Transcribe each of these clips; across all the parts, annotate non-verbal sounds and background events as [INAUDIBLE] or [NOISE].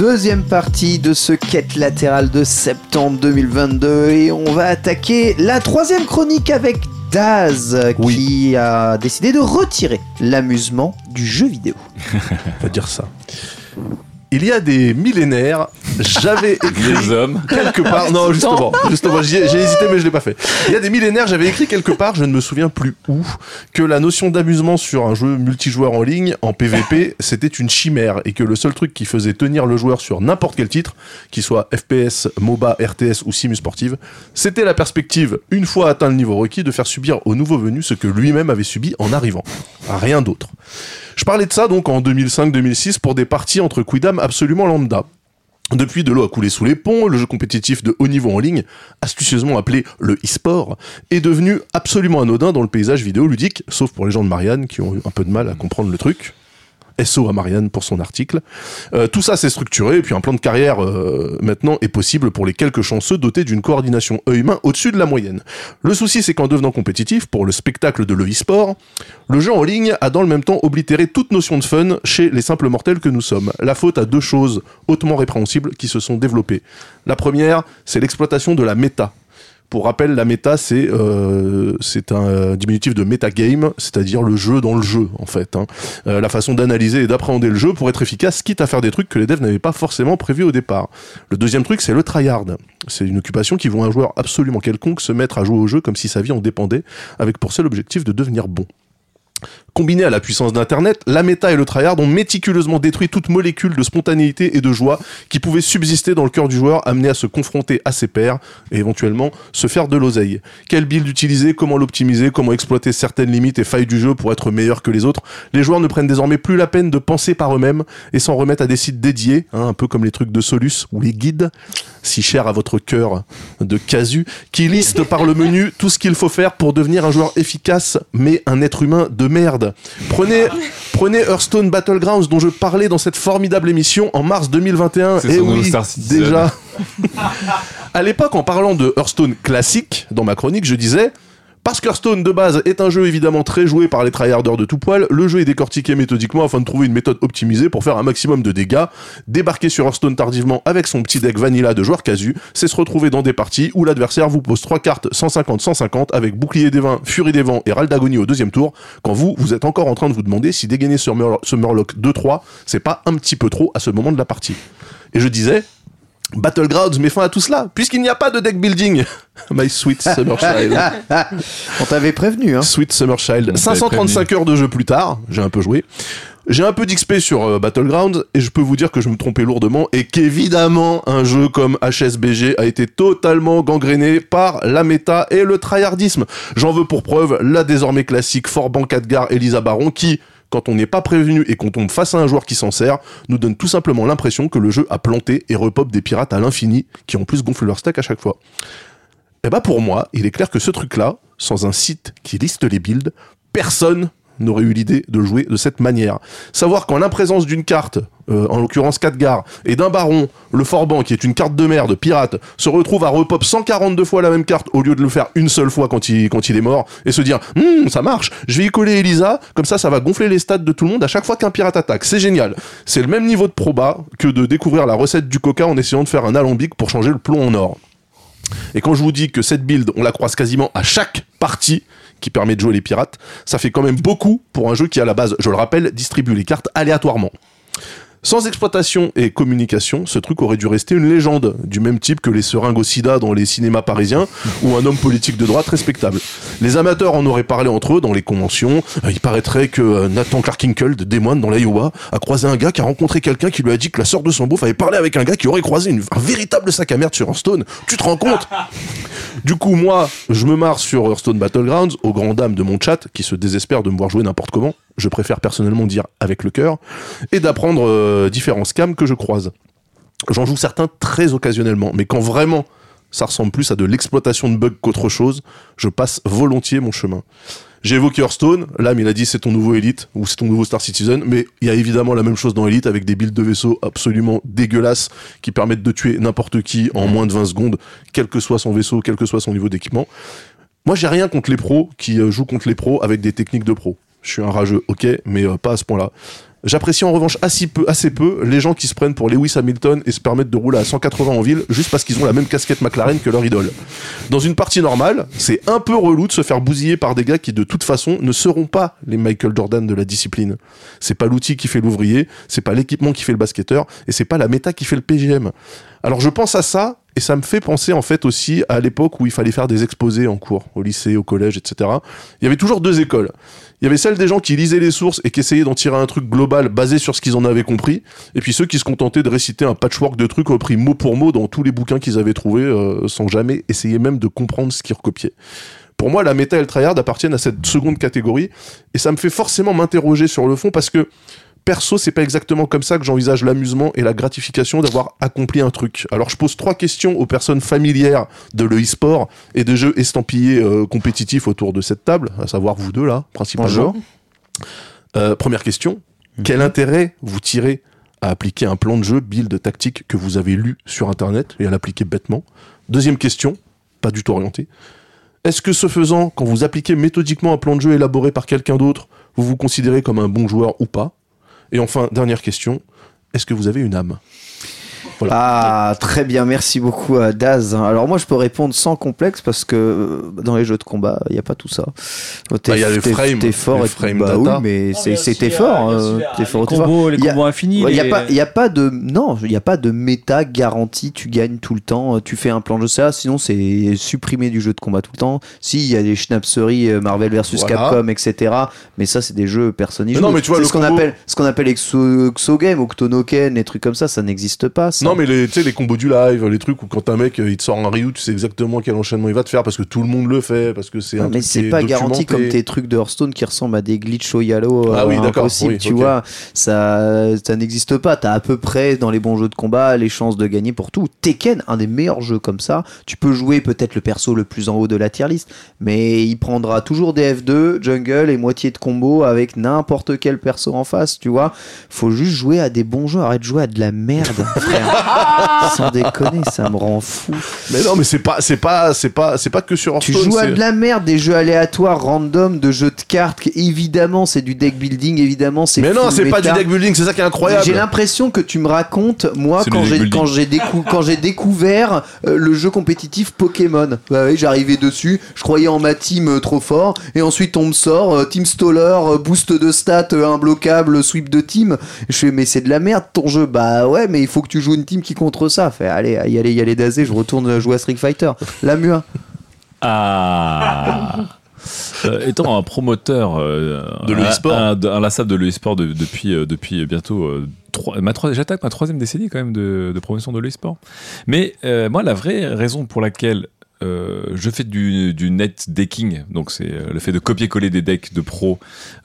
Deuxième partie de ce quête latérale de septembre 2022 et on va attaquer la troisième chronique avec Daz qui a décidé de retirer l'amusement du jeu vidéo. [LAUGHS] On va dire ça. Il y a des millénaires, j'avais [LAUGHS] écrit Les hommes. quelque part. Non, justement, justement, j'ai hésité, mais je l'ai pas fait. Il y a des millénaires, j'avais écrit quelque part, je ne me souviens plus où, que la notion d'amusement sur un jeu multijoueur en ligne, en PvP, c'était une chimère et que le seul truc qui faisait tenir le joueur sur n'importe quel titre, qu'il soit FPS, MOBA, RTS ou simu sportive, c'était la perspective, une fois atteint le niveau requis, de faire subir au nouveau venu ce que lui-même avait subi en arrivant. Rien d'autre. Je parlais de ça donc en 2005-2006 pour des parties entre quidam absolument lambda. Depuis, de l'eau a coulé sous les ponts, le jeu compétitif de haut niveau en ligne, astucieusement appelé le e-sport, est devenu absolument anodin dans le paysage vidéoludique, sauf pour les gens de Marianne qui ont eu un peu de mal à comprendre le truc. SO à Marianne pour son article. Euh, tout ça s'est structuré et puis un plan de carrière euh, maintenant est possible pour les quelques chanceux dotés d'une coordination œil-main au-dessus de la moyenne. Le souci c'est qu'en devenant compétitif pour le spectacle de l'e-sport, le jeu en ligne a dans le même temps oblitéré toute notion de fun chez les simples mortels que nous sommes. La faute à deux choses hautement répréhensibles qui se sont développées. La première, c'est l'exploitation de la méta. Pour rappel, la méta, c'est euh, un euh, diminutif de metagame, c'est-à-dire le jeu dans le jeu, en fait. hein. Euh, la façon d'analyser et d'appréhender le jeu pour être efficace, quitte à faire des trucs que les devs n'avaient pas forcément prévus au départ. Le deuxième truc, c'est le tryhard. C'est une occupation qui voit un joueur absolument quelconque se mettre à jouer au jeu comme si sa vie en dépendait, avec pour seul objectif de devenir bon. Combiné à la puissance d'Internet, la méta et le tryhard ont méticuleusement détruit toute molécule de spontanéité et de joie qui pouvait subsister dans le cœur du joueur, amené à se confronter à ses pairs et éventuellement se faire de l'oseille. Quel build utiliser, comment l'optimiser, comment exploiter certaines limites et failles du jeu pour être meilleur que les autres? Les joueurs ne prennent désormais plus la peine de penser par eux-mêmes et s'en remettent à des sites dédiés, hein, un peu comme les trucs de Solus ou les guides, si chers à votre cœur de casu, qui listent par le menu tout ce qu'il faut faire pour devenir un joueur efficace, mais un être humain de merde. Prenez, prenez Hearthstone Battlegrounds dont je parlais dans cette formidable émission en mars 2021. C'est Et nos oui, Star déjà. [LAUGHS] à l'époque, en parlant de Hearthstone classique, dans ma chronique, je disais parce qu'Hearthstone de base est un jeu évidemment très joué par les tryharders de tout poil, le jeu est décortiqué méthodiquement afin de trouver une méthode optimisée pour faire un maximum de dégâts. Débarquer sur Hearthstone tardivement avec son petit deck vanilla de joueurs casu, c'est se retrouver dans des parties où l'adversaire vous pose trois cartes 150-150 avec bouclier des vents, furie des vents et râle d'agonie au deuxième tour, quand vous, vous êtes encore en train de vous demander si dégainer ce Murloc 2-3, c'est pas un petit peu trop à ce moment de la partie. Et je disais, Battlegrounds met fin à tout cela, puisqu'il n'y a pas de deck building. [LAUGHS] My sweet summer child. On t'avait prévenu, hein. Sweet Summer Child. t'avait 535 heures de jeu plus tard, j'ai un peu joué. J'ai un peu d'XP sur euh, Battlegrounds et je peux vous dire que je me trompais lourdement et qu'évidemment un jeu comme HSBG a été totalement gangréné par la méta et le tryhardisme. J'en veux pour preuve la désormais classique Forban Khadgar Elisa Baron qui, quand on n'est pas prévenu et qu'on tombe face à un joueur qui s'en sert, nous donne tout simplement l'impression que le jeu a planté et repop des pirates à l'infini qui en plus gonflent leur stack à chaque fois. Et bah pour moi, il est clair que ce truc-là, sans un site qui liste les builds, personne n'aurait eu l'idée de jouer de cette manière. Savoir qu'en l'imprésence d'une carte, euh, en l'occurrence Khadgar, et d'un baron, le Forban, qui est une carte de merde, pirate, se retrouve à repop 142 fois la même carte au lieu de le faire une seule fois quand il, quand il est mort, et se dire Hum, ça marche, je vais y coller Elisa, comme ça ça va gonfler les stats de tout le monde à chaque fois qu'un pirate attaque. C'est génial. C'est le même niveau de proba que de découvrir la recette du coca en essayant de faire un alambic pour changer le plomb en or. Et quand je vous dis que cette build, on la croise quasiment à chaque partie qui permet de jouer les pirates, ça fait quand même beaucoup pour un jeu qui, à la base, je le rappelle, distribue les cartes aléatoirement. Sans exploitation et communication, ce truc aurait dû rester une légende, du même type que les seringues au sida dans les cinémas parisiens [LAUGHS] ou un homme politique de droite respectable. Les amateurs en auraient parlé entre eux dans les conventions. Euh, il paraîtrait que euh, Nathan Clarkinkle de Des Moines dans l'Iowa a croisé un gars qui a rencontré quelqu'un qui lui a dit que la sœur de son beauf avait parlé avec un gars qui aurait croisé une- un véritable sac à merde sur Hearthstone. Tu te rends compte? [LAUGHS] Du coup, moi, je me marre sur Hearthstone Battlegrounds, aux grandes dames de mon chat, qui se désespèrent de me voir jouer n'importe comment. Je préfère personnellement dire avec le cœur, et d'apprendre euh, différents scams que je croise. J'en joue certains très occasionnellement, mais quand vraiment ça ressemble plus à de l'exploitation de bugs qu'autre chose, je passe volontiers mon chemin. J'ai évoqué Hearthstone, là, il a dit c'est ton nouveau Elite, ou c'est ton nouveau Star Citizen, mais il y a évidemment la même chose dans Elite avec des builds de vaisseaux absolument dégueulasses qui permettent de tuer n'importe qui en moins de 20 secondes, quel que soit son vaisseau, quel que soit son niveau d'équipement. Moi, j'ai rien contre les pros qui euh, jouent contre les pros avec des techniques de pro. Je suis un rageux, ok, mais euh, pas à ce point-là. J'apprécie en revanche assez peu, assez peu les gens qui se prennent pour Lewis Hamilton et se permettent de rouler à 180 en ville juste parce qu'ils ont la même casquette McLaren que leur idole. Dans une partie normale, c'est un peu relou de se faire bousiller par des gars qui de toute façon ne seront pas les Michael Jordan de la discipline. C'est pas l'outil qui fait l'ouvrier, c'est pas l'équipement qui fait le basketteur et c'est pas la méta qui fait le PGM. Alors je pense à ça et ça me fait penser en fait aussi à l'époque où il fallait faire des exposés en cours, au lycée, au collège, etc. Il y avait toujours deux écoles. Il y avait celle des gens qui lisaient les sources et qui essayaient d'en tirer un truc global basé sur ce qu'ils en avaient compris, et puis ceux qui se contentaient de réciter un patchwork de trucs repris mot pour mot dans tous les bouquins qu'ils avaient trouvés, euh, sans jamais essayer même de comprendre ce qu'ils recopiaient. Pour moi, la méta et le tryhard appartiennent à cette seconde catégorie, et ça me fait forcément m'interroger sur le fond parce que perso, c'est pas exactement comme ça que j'envisage l'amusement et la gratification d'avoir accompli un truc. Alors je pose trois questions aux personnes familières de le e-sport et des jeux estampillés euh, compétitifs autour de cette table, à savoir vous deux là, principalement. Euh, première question, quel intérêt vous tirez à appliquer un plan de jeu, build tactique que vous avez lu sur internet et à l'appliquer bêtement? Deuxième question, pas du tout orientée. Est-ce que ce faisant, quand vous appliquez méthodiquement un plan de jeu élaboré par quelqu'un d'autre, vous vous considérez comme un bon joueur ou pas? Et enfin, dernière question, est-ce que vous avez une âme? Ah, très bien, merci beaucoup à Daz. Alors moi, je peux répondre sans complexe parce que euh, dans les jeux de combat, il n'y a pas tout ça. T'es Bah, il y a les t'es- frames, t'es fort les et bah data. oui, mais c'est c'est- t'es fort, euh, t'es fort, Les t'es fort. combos, les Il y a- combos infinis. Il n'y a, les- a pas de non, il y a pas de méta garantie. Tu gagnes tout le temps. Tu fais un plan de jeu ça. Sinon, c'est supprimé du jeu de combat tout le temps. Si il y a des schnapseries euh, Marvel versus Voilà. Capcom, etc. Mais ça, c'est des jeux n'y joue. non, mais tu vois, c'est le ce qu'on combo- appelle ce qu'on appelle exo, exogame, octonoken, les trucs comme ça, ça n'existe pas. ça. Non, mais les, tu sais, les combos du live, les trucs où quand un mec euh, il te sort un Ryu, tu sais exactement quel enchaînement il va te faire parce que tout le monde le fait, parce que c'est Ouais, un mais c'est est pas garanti comme tes trucs de Hearthstone qui ressemblent à des glitch au Yalo Ah oui, d'accord, impossibles, oui, tu vois. Ça ça n'existe pas. T'as à peu près dans les bons jeux de combat les chances de gagner pour tout. Tekken un des meilleurs jeux comme ça. Tu peux jouer peut-être le perso le plus en haut de la tier list mais il prendra toujours des F2 jungle et moitié de combo avec n'importe quel perso en face tu vois. Faut juste jouer à des bons jeux. Arrête de jouer à de la merde frère [LAUGHS] [LAUGHS] sans déconner ça me rend fou Mais non, mais c'est pas, c'est pas, c'est pas, c'est pas que sur tu Hearthstone. joues à de la merde, des jeux aléatoires, random, de jeux de cartes. Évidemment, c'est du deck building. Évidemment, c'est. Mais non, c'est pas du deck building, c'est ça qui est incroyable. J'ai l'impression que tu me racontes, moi, quand j'ai building. quand j'ai décou- quand j'ai découvert euh, le jeu compétitif Pokémon. Bah oui, j'arrivais dessus, je croyais en ma team euh, trop fort, et ensuite on me sort euh, Team Stoller, euh, boost de stats, euh, imbloquable, sweep de team. Je fais mais c'est de la merde ton jeu. Bah ouais, mais il faut que tu joues une team qui contre ça. Fait allez, y aller, y aller dazé, je retourne jouer à Street Fighter. La mua. Ah Euh, étant un promoteur euh, De l'e-sport. inlassable de l'e-sport de- depuis, euh, depuis bientôt euh, trois- ma trois- j'attaque ma troisième décennie quand même de, de promotion de l'e-sport. Mais euh, moi, la vraie raison pour laquelle euh, je fais du, du net decking, donc c'est le fait de copier-coller des decks de pros,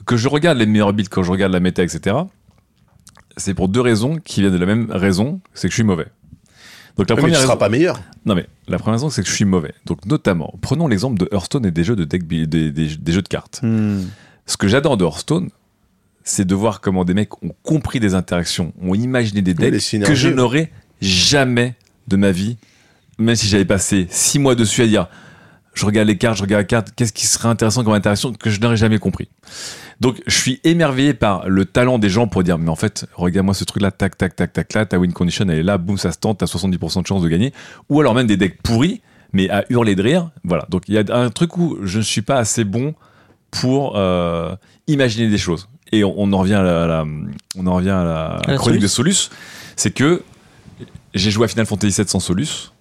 que je regarde les meilleurs builds quand je regarde la méta, etc. C'est pour deux raisons qui viennent de la même raison, c'est que je suis mauvais. Donc la mais première seras raison- pas meilleur. non mais la première raison c'est que je suis mauvais. Donc notamment, prenons l'exemple de Hearthstone et des jeux de deck des, des- des jeux de cartes. Hmm. Ce que j'adore de Hearthstone, c'est de voir comment des mecs ont compris des interactions, ont imaginé des decks que je n'aurais jamais de ma vie, même si j'avais passé six mois dessus à dire je regarde les cartes, je regarde les cartes, qu'est-ce qui serait intéressant comme interaction que je n'aurais jamais compris. Donc je suis émerveillé par le talent des gens pour dire mais en fait regarde-moi ce truc là tac tac tac tac là ta win condition elle est là boum ça se tente t'as 70% de chance de gagner. Ou alors même des decks pourris mais à hurler de rire. Voilà. Donc il y a un truc où je ne suis pas assez bon pour euh, imaginer des choses. Et on, on en revient à la, à la- on en revient à la, la chronique Solus. de Solus, c'est que j'ai joué à Final Fantasy VII sans Solus,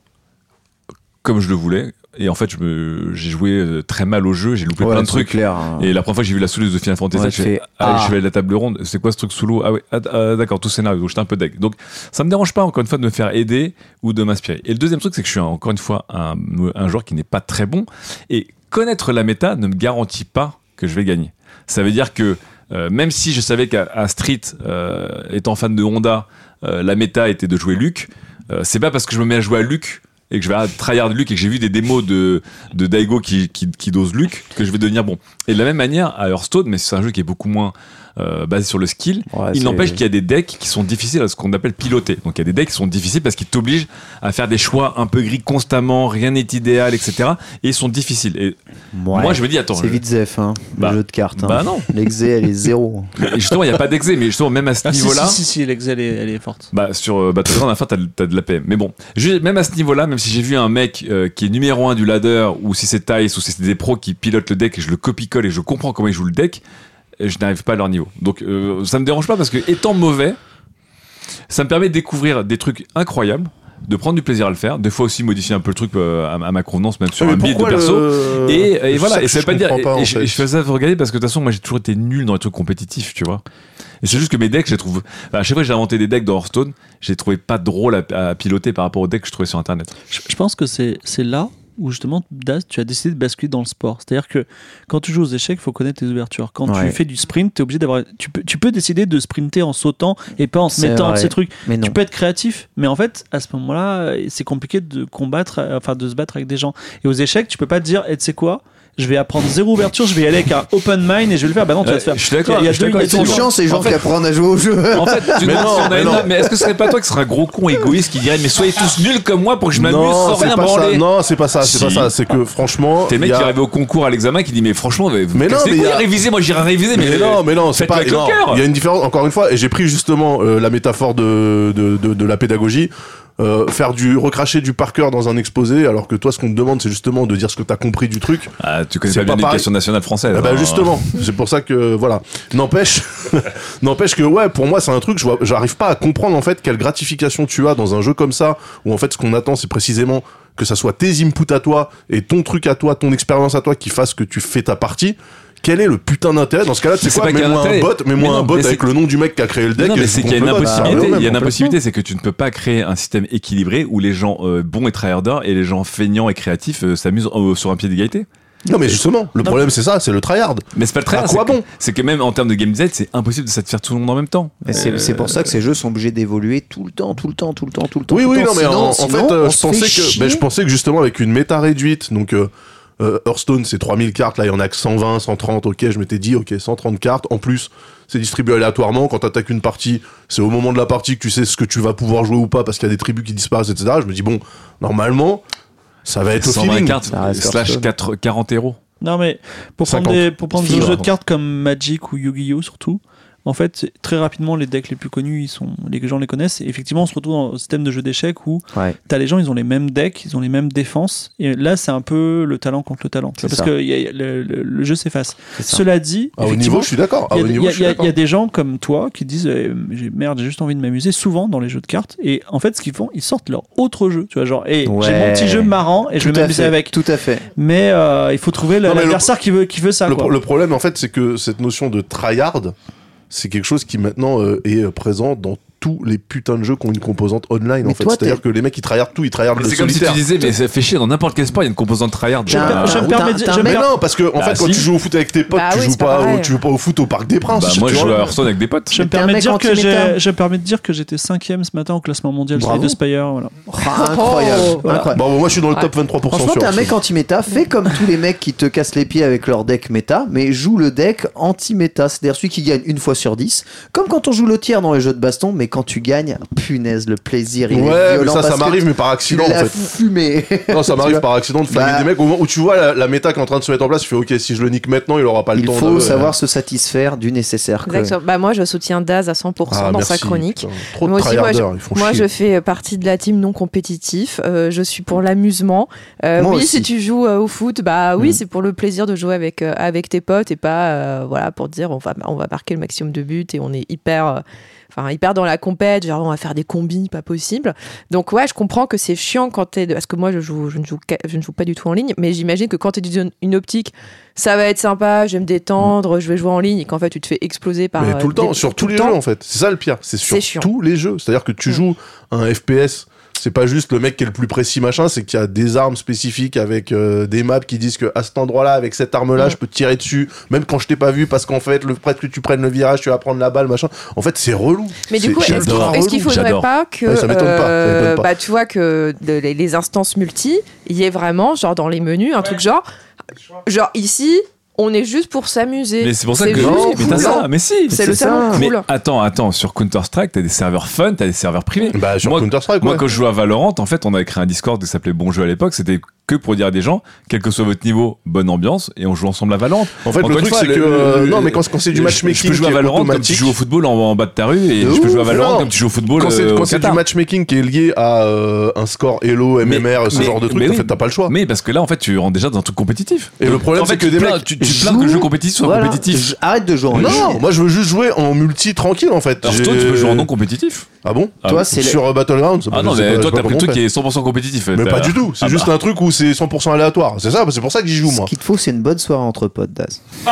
comme je le voulais, et en fait, je me, j'ai joué euh, très mal au jeu, j'ai loupé plein de trucs. clair. hein. Et la première fois que j'ai vu la Solus de Final Fantasy Ouais, je fais, ah, ah. je vais à la table ronde, c'est quoi ce truc sous l'eau? Ah ouais, ah, ah, d'accord, tout scénario, donc j'étais un peu deck. Donc ça me dérange pas encore une fois de me faire aider ou de m'inspirer. Et le deuxième truc, c'est que je suis encore une fois un, un joueur qui n'est pas très bon, et connaître la méta ne me garantit pas que je vais gagner. Ça veut dire que euh, même si je savais qu'à Street, euh, étant fan de Honda, euh, la méta était de jouer Luke, euh, c'est pas parce que je me mets à jouer à Luke et que je vais à tryhard Luke et que j'ai vu des démos de, de Daigo qui, qui, qui dose Luke que je vais devenir bon. Et de la même manière à Hearthstone, mais c'est un jeu qui est beaucoup moins euh, basé sur le skill, Ouais, il n'empêche qu'il y a des decks qui sont difficiles à ce qu'on appelle piloter. Donc il y a des decks qui sont difficiles parce qu'ils t'obligent à faire des choix un peu gris constamment, rien n'est idéal, etc. Et ils sont difficiles. Et Ouais. moi je me dis, attends, C'est je- vite Zef, hein, Bah, le jeu de cartes. hein. bah non. [LAUGHS] L'exé, elle est zéro. Et justement, il n'y a pas d'exé, mais justement, même à ce Ah, niveau-là. si, si, si, l'Excel, elle est, elle est forte. Bah, sur euh, Battleground, à la fin, t'as, t'as de la PM. Mais bon, même à ce niveau-là, même si j'ai vu un mec euh, qui est numéro un du ladder, ou si c'est Tice, ou si c'est des pros qui pilotent le deck, et je le copie-colle et je comprends comment ils jouent le deck, et je n'arrive pas à leur niveau. Donc, euh, ça me dérange pas parce que, étant mauvais, ça me permet de découvrir des trucs incroyables, de prendre du plaisir à le faire, des fois aussi modifier un peu le truc euh, à, à ma convenance, même sur Mais un build de perso. le- Et, voilà, et ça veut je pas dire. pas, et je, je fais ça pour regarder parce que de toute façon, moi j'ai toujours été nul dans les trucs compétitifs, tu vois. Et c'est juste que mes decks, je les trouve. à chaque fois que j'ai inventé des decks dans Hearthstone, je les trouvais pas drôles à, à piloter par rapport aux decks que je trouvais sur internet. Je, je pense que c'est c'est là où justement Daz, tu as décidé de basculer dans le sport. C'est-à-dire que quand tu joues aux échecs, il faut connaître tes ouvertures. Quand Ouais. tu fais du sprint, tu es obligé d'avoir. Tu peux, tu peux décider de sprinter en sautant et pas en C'est mettant vrai. ces trucs. Mais. Tu peux être créatif, mais en fait, à ce moment-là, c'est compliqué de combattre, euh, enfin de se battre avec des gens. Et aux échecs, tu peux pas te dire, et tu sais quoi? Je vais apprendre zéro ouverture, je vais y aller avec un open mind et je vais le faire. Bah non, tu vas te faire. je suis d'accord, Il y a je suis deux- d'accord sont gens. chiants, ces gens En fait- qui apprennent à jouer au jeu. En fait, tu Mais demandes non, si on a mais une- non. mais est-ce que ce serait pas toi qui serais un gros con égoïste qui dirait mais soyez tous nuls comme moi pour que je m'amuse non, sans c'est rien pas ça. branler Non, c'est pas ça. C'est Si. pas ça. C'est que franchement, T'es le mec a- qui arrive au concours à l'examen qui dit mais franchement, mais, Mais non, mais il y a- réviser, moi j'irai réviser, mais, Mais, non, mais non, c'est pas. Il y a une différence. Encore une fois, et j'ai pris justement euh, la métaphore de, de la pédagogie. Euh, faire du recracher du par cœur dans un exposé alors que toi ce qu'on te demande c'est justement de dire ce que t'as compris du truc Ah, tu connais pas bien l'éducation nationale française. Ah bah hein. justement, c'est pour ça que voilà. N'empêche, [LAUGHS] n'empêche que ouais, pour moi c'est un truc, j'arrive pas à comprendre en fait quelle gratification tu as dans un jeu comme ça où en fait ce qu'on attend c'est précisément que ça soit tes inputs à toi et ton truc à toi, ton expérience à toi qui fasse que tu fais ta partie. Quel est le putain d'intérêt dans ce cas-là c'est quoi Mets-moi un bot, Mais mets-moi un bot avec le nom du mec qui a créé le deck. Non, mais c'est qu'il y a une impossibilité. Il y a une impossibilité, c'est que tu ne peux pas créer un système équilibré où les gens euh, bons et tryharders et les gens feignants et créatifs euh, s'amusent euh, sur un pied d'égalité. Non mais justement, le problème c'est ça, c'est le tryhard. Mais c'est pas le tryhard. À quoi bon? C'est que même en termes de game design, c'est impossible de satisfaire tout le monde en même temps. C'est Euh, c'est pour ça que ces jeux sont obligés d'évoluer tout le temps, tout le temps, tout le temps, tout le temps. Oui, oui, non, mais Sinon- en, fait, euh, je pensais que, ben, je pensais que justement avec une méta réduite, donc euh, euh, Hearthstone c'est 3000 cartes, là il y en a que 120, 130, ok, je m'étais dit, ok, 130 cartes, en plus c'est distribué aléatoirement, quand t'attaques une partie, c'est au moment de la partie que tu sais ce que tu vas pouvoir jouer ou pas, parce qu'il y a des tribus qui disparaissent, etc. Je me dis, bon, normalement, ça va être au 120 feeling. cartes slash Hearthstone. 4 40 héros. Non, mais pour prendre 50. des, pour prendre des jeux de cartes comme Magic ou Yu-Gi-Oh! surtout, en fait, très rapidement, les decks les plus connus, ils sont, les gens les connaissent. Et effectivement, on se retrouve dans un système de jeu d'échecs où Ouais. t'as les gens, ils ont les mêmes decks, ils ont les mêmes défenses. Et là, c'est un peu le talent contre le talent. Parce ça. que y a- y a- le, le- le jeu s'efface. Cela dit, Ah, au niveau, je suis d'accord. Ah, il y, y y a- y des gens comme toi qui disent euh, j'ai- merde j'ai juste envie de m'amuser souvent dans les jeux de cartes et en fait ce qu'ils font ils sortent leur autre jeu tu vois genre et j'ai mon petit jeu marrant et je vais m'amuser avec Tout à fait. mais euh, il faut trouver l'adversaire qui veut qui veut ça le, quoi. pro- le problème, en fait, c'est que cette notion de tryhard, c'est quelque chose qui maintenant euh, est euh, présent dans tous les putains de jeux qui ont une composante online, Mais en fait. C'est-à-dire que les mecs, ils tryhardent tout, ils tryhardent le c'est comme si tu disais, mais ça fait chier dans n'importe quel sport, il y a une composante tryhard. Je me je permets de- mais non, parce que en Bah, fait, quand si. tu joues au foot avec tes potes, Bah tu, oui, joues pas pas au, pareil. tu joues pas au foot au Parc des Princes. Bah, moi, je joue à Hearthstone avec des potes. je me permets de dire que je me permets de dire que j'étais cinquième ce matin au classement mondial sur les deux Spire voilà. Ah, incroyable. Voilà. incroyable. Bon, moi, je suis dans le top 23% Franchement, t'es un mec anti-méta. Fais comme tous les mecs qui te cassent les pieds avec leur deck méta, mais joue le deck anti-méta. C'est-à-dire celui qui gagne une fois sur 10. Comme quand on joue le tiers dans les jeux de baston, mais quand tu gagnes, punaise, le plaisir. Il est Ouais, mais ça, ça que m'arrive, mais par Tu accident en fait. fumé. [LAUGHS] Non, ça m'arrive par accident de flinguer Bah- des mecs au moment où tu vois la, la méta qui est en train de se mettre en place, tu fais ok, si je le nique maintenant, il aura pas le Il temps faut de. savoir se satisfaire du nécessaire. Exactement. Bah, moi, je soutiens Daz à 100% Ah, dans merci, sa chronique. putain. Trop de moi aussi, moi, je, moi, fais partie de la team non compétitif. Euh, je suis pour l'amusement. Euh, oui, aussi. si tu joues euh, au foot, bah oui, Mm. c'est pour le plaisir de jouer avec, euh, avec tes potes et pas euh, voilà, pour dire on va, on va marquer le maximum de buts et on est hyper. Euh, Enfin, hyper dans la compète, genre on va faire des combis, pas possible. Donc ouais, je comprends que c'est chiant quand t'es, de- parce que moi je joue, je ne joue, qu'à- je ne joue pas du tout en ligne, mais j'imagine que quand t'es dans une optique, ça va être sympa, je vais me détendre, je vais jouer en ligne, et qu'en fait tu te fais exploser par. Mais euh, tout le temps, des- sur tout tous le les temps. jeux en fait. C'est ça le pire. C'est sur tous les jeux. C'est-à-dire que tu Mm. joues un FPS. C'est pas juste le mec qui est le plus précis machin, c'est qu'il y a des armes spécifiques avec euh, des maps qui disent que à cet endroit-là, avec cette arme-là, Mm. je peux te tirer dessus, même quand je t'ai pas vu, parce qu'en fait, le près que tu prennes le virage, tu vas prendre la balle, machin. En fait, c'est relou. Mais du coup, est-ce qu'il faudrait pas que, Ouais, ça m'étonne pas, euh, pas. bah, tu vois que de- les, les instances multi, il y ait vraiment, genre dans les menus, un truc genre, genre ici, on est juste pour s'amuser. Mais c'est pour ça que. Non, mais t'as cool. ça, mais si. C'est le salon. Mais cool. attends, attends, sur Counter-Strike, t'as des serveurs fun, t'as des serveurs privés. Bah, sur Moi- Counter-Strike, Moi, ouais. quand je jouais à Valorant, en fait, on avait créé un Discord qui s'appelait Bon Jeu à l'époque. C'était que pour dire à des gens, quel que soit votre niveau, bonne ambiance, et on joue ensemble à Valorant. En fait, Encore le truc, c'est que. euh, non, mais quand, quand c'est du matchmaking, Je peux jouer à Valorant comme tu joues au football en, en bas de ta rue, et je peux jouer à Valorant non. comme tu joues au football Quand c'est euh, au quand c'est du matchmaking qui est lié à euh, un score Elo, Mais- MMR, ce mais- genre de truc, en oui. fait, t'as pas le choix. Mais parce que là, en fait, tu rentres déjà dans un truc compétitif. Et le problème, c'est que des mecs te plains que le jeu compétitif soit Voilà. compétitif. Je- Arrête de jouer en ligne. Non, moi je veux juste jouer en multi tranquille en fait. Alors J'ai- toi, tu peux jouer en non compétitif. Ah bon Ah Toi, c'est le- Sur euh, Battlegrounds Ah non, mais toi, t'as pris le truc qui est 100% compétitif. Mais pas du tout, c'est Ah juste bah. un truc où c'est 100% aléatoire. C'est ça, c'est pour ça que j'y joue Ce moi. qu'il te faut, c'est une bonne soirée entre potes, Daz. [LAUGHS]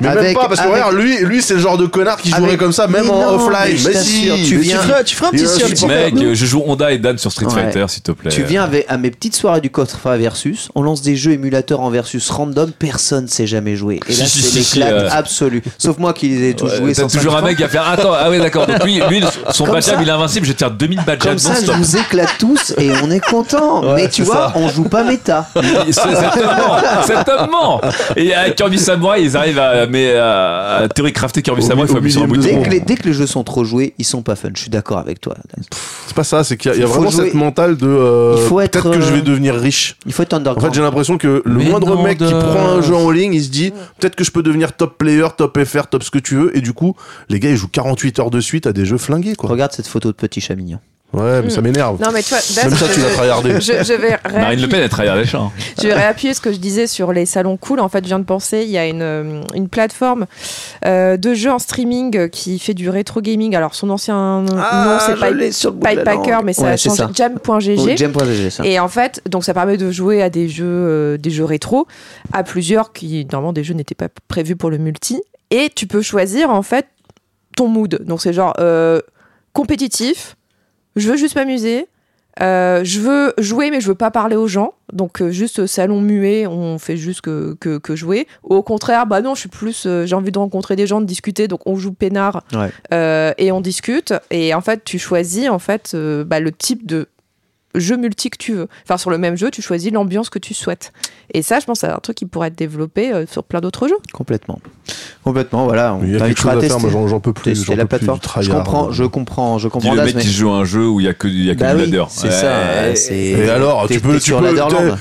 Mais même pas, parce que avec- regarde, lui, lui c'est le genre de connard qui jouerait Avec- comme ça, même Mais en non, offline. mais si, tu mais viens-. Tu feras, tu feras un petit circuit. Mec, euh, je joue Honda et Dan sur Street Ouais. Fighter, s'il te plaît. Tu viens avec, à mes petites soirées du Cotra Versus, on lance des jeux émulateurs en versus random, personne s'est jamais joué. Et là, c'est si, si, l'éclate euh. absolu. Sauf moi qui les ai tous Ouais, joués T'as 150 toujours un mec qui va faire Attends, ah ouais, d'accord. Donc lui, lui son ça. il est invincible, je tire 2000 badges Comme ça, je vous éclate tous et on est content. Ouais, Mais tu vois, on joue pas méta. [LAUGHS] C'est- Cet homme. Et avec Kirby Samurai, ils arrivent à, mais à, à théorie crafter Kirby Au Samurai, il faut mi- au appuyer sur un bouton. Dès que, les, dès que les jeux sont trop joués, ils sont pas fun. Je suis d'accord avec toi. C'est pas ça, c'est qu'il y a, il y a Faut vraiment jouer- cette mentale de. euh, Il faut être, Peut-être que je euh, vais devenir riche. Il faut être En underground. fait, j'ai l'impression que le Mais moindre mec qui prend un jeu en ligne, il se dit peut-être que je peux devenir top player, top FR, top ce que tu veux. Et du coup, les gars, ils jouent 48 heures de suite à des jeux flingués, quoi. Regarde cette photo de petit chat mignon. Ouais, mais ça m'énerve. Non, mais tu vois, Daz, Même ça, tu l'as tryhardé. Je, je vais Marine Le Pen, elle travaille les chats. Je vais réappuyer ce que je disais sur les salons cool. En fait, je viens de penser, il y a une, euh, une plateforme euh, de jeux en streaming qui fait du rétro gaming. Alors, son ancien nom, c'est Pipe- sur le bout de la Pipehacker, langue. mais ça Ouais, a c'est changé. Jam.gg. Jam.gg, ça. Et en fait, donc ça permet de jouer à des jeux, euh, des jeux rétro, à plusieurs qui normalement des jeux n'étaient pas prévus pour le multi. Et tu peux choisir en fait ton mood. Donc c'est genre euh, compétitif. Je veux juste m'amuser. Euh, je veux jouer mais je veux pas parler aux gens. Donc euh, juste salon muet, on fait juste que, que, que jouer. Ou au contraire, bah non, je suis plus, euh, j'ai envie de rencontrer des gens, de discuter. Donc on joue peinard Ouais. euh, et on discute. Et en fait, tu choisis en fait euh, bah, le type de jeu multi que tu veux. Enfin, sur le même jeu, tu choisis l'ambiance que tu souhaites. Et ça, je pense, c'est un truc qui pourrait être développé euh, sur plein d'autres jeux. Complètement. Complètement, voilà. On Il y a quelque chose à faire, moi j'en- peux plus. tester la plus plateforme. Je comprends, je comprends, je Dis comprends. le Daz, mec mais- qui joue à un jeu où il y a que, il y a que Bah du oui, ladder. c'est Ouais. ça. ouais, c'est- Et alors, tu peux, tu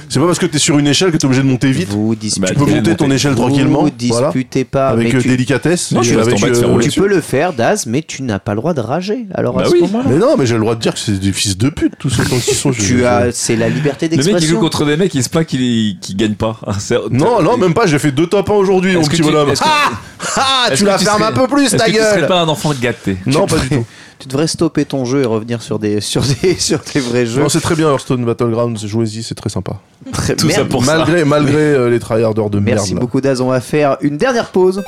c'est pas parce que t'es sur une échelle que t'es obligé de monter vite. Vous disputez, Tu peux tu monter ton échelle vous tranquillement, disputez pas. avec euh, tu, délicatesse. Euh, tu peux le faire, Daz, mais tu n'as pas le droit de rager. Alors Bah à ce oui. moment-là, Mais non, mais j'ai le droit de dire que c'est des fils de pute, tous ceux je- tu je- as, c'est la liberté Le mec qui joue d'expression. contre des mecs, il se plaint qu'il qu'il gagne pas. [LAUGHS] C'est- Non, non, même pas, j'ai fait deux top 1 aujourd'hui, mon Est-ce que petit tu- bonhomme. est-ce que- Ah Ah, est-ce tu que la fermes serais- un peu plus, est-ce ta que Tu serais gueule pas un enfant gâté. Non, pas du tout. [LAUGHS] Tu devrais stopper ton jeu et revenir sur des, sur des, [LAUGHS] sur des vrais jeux. Non, c'est très bien Hearthstone Battlegrounds, jouez-y, c'est très sympa. Très- tout ça Merde. pour ça. Malgré, malgré euh, les tryharders de merde. Merci là. beaucoup Daz. On va faire une dernière pause.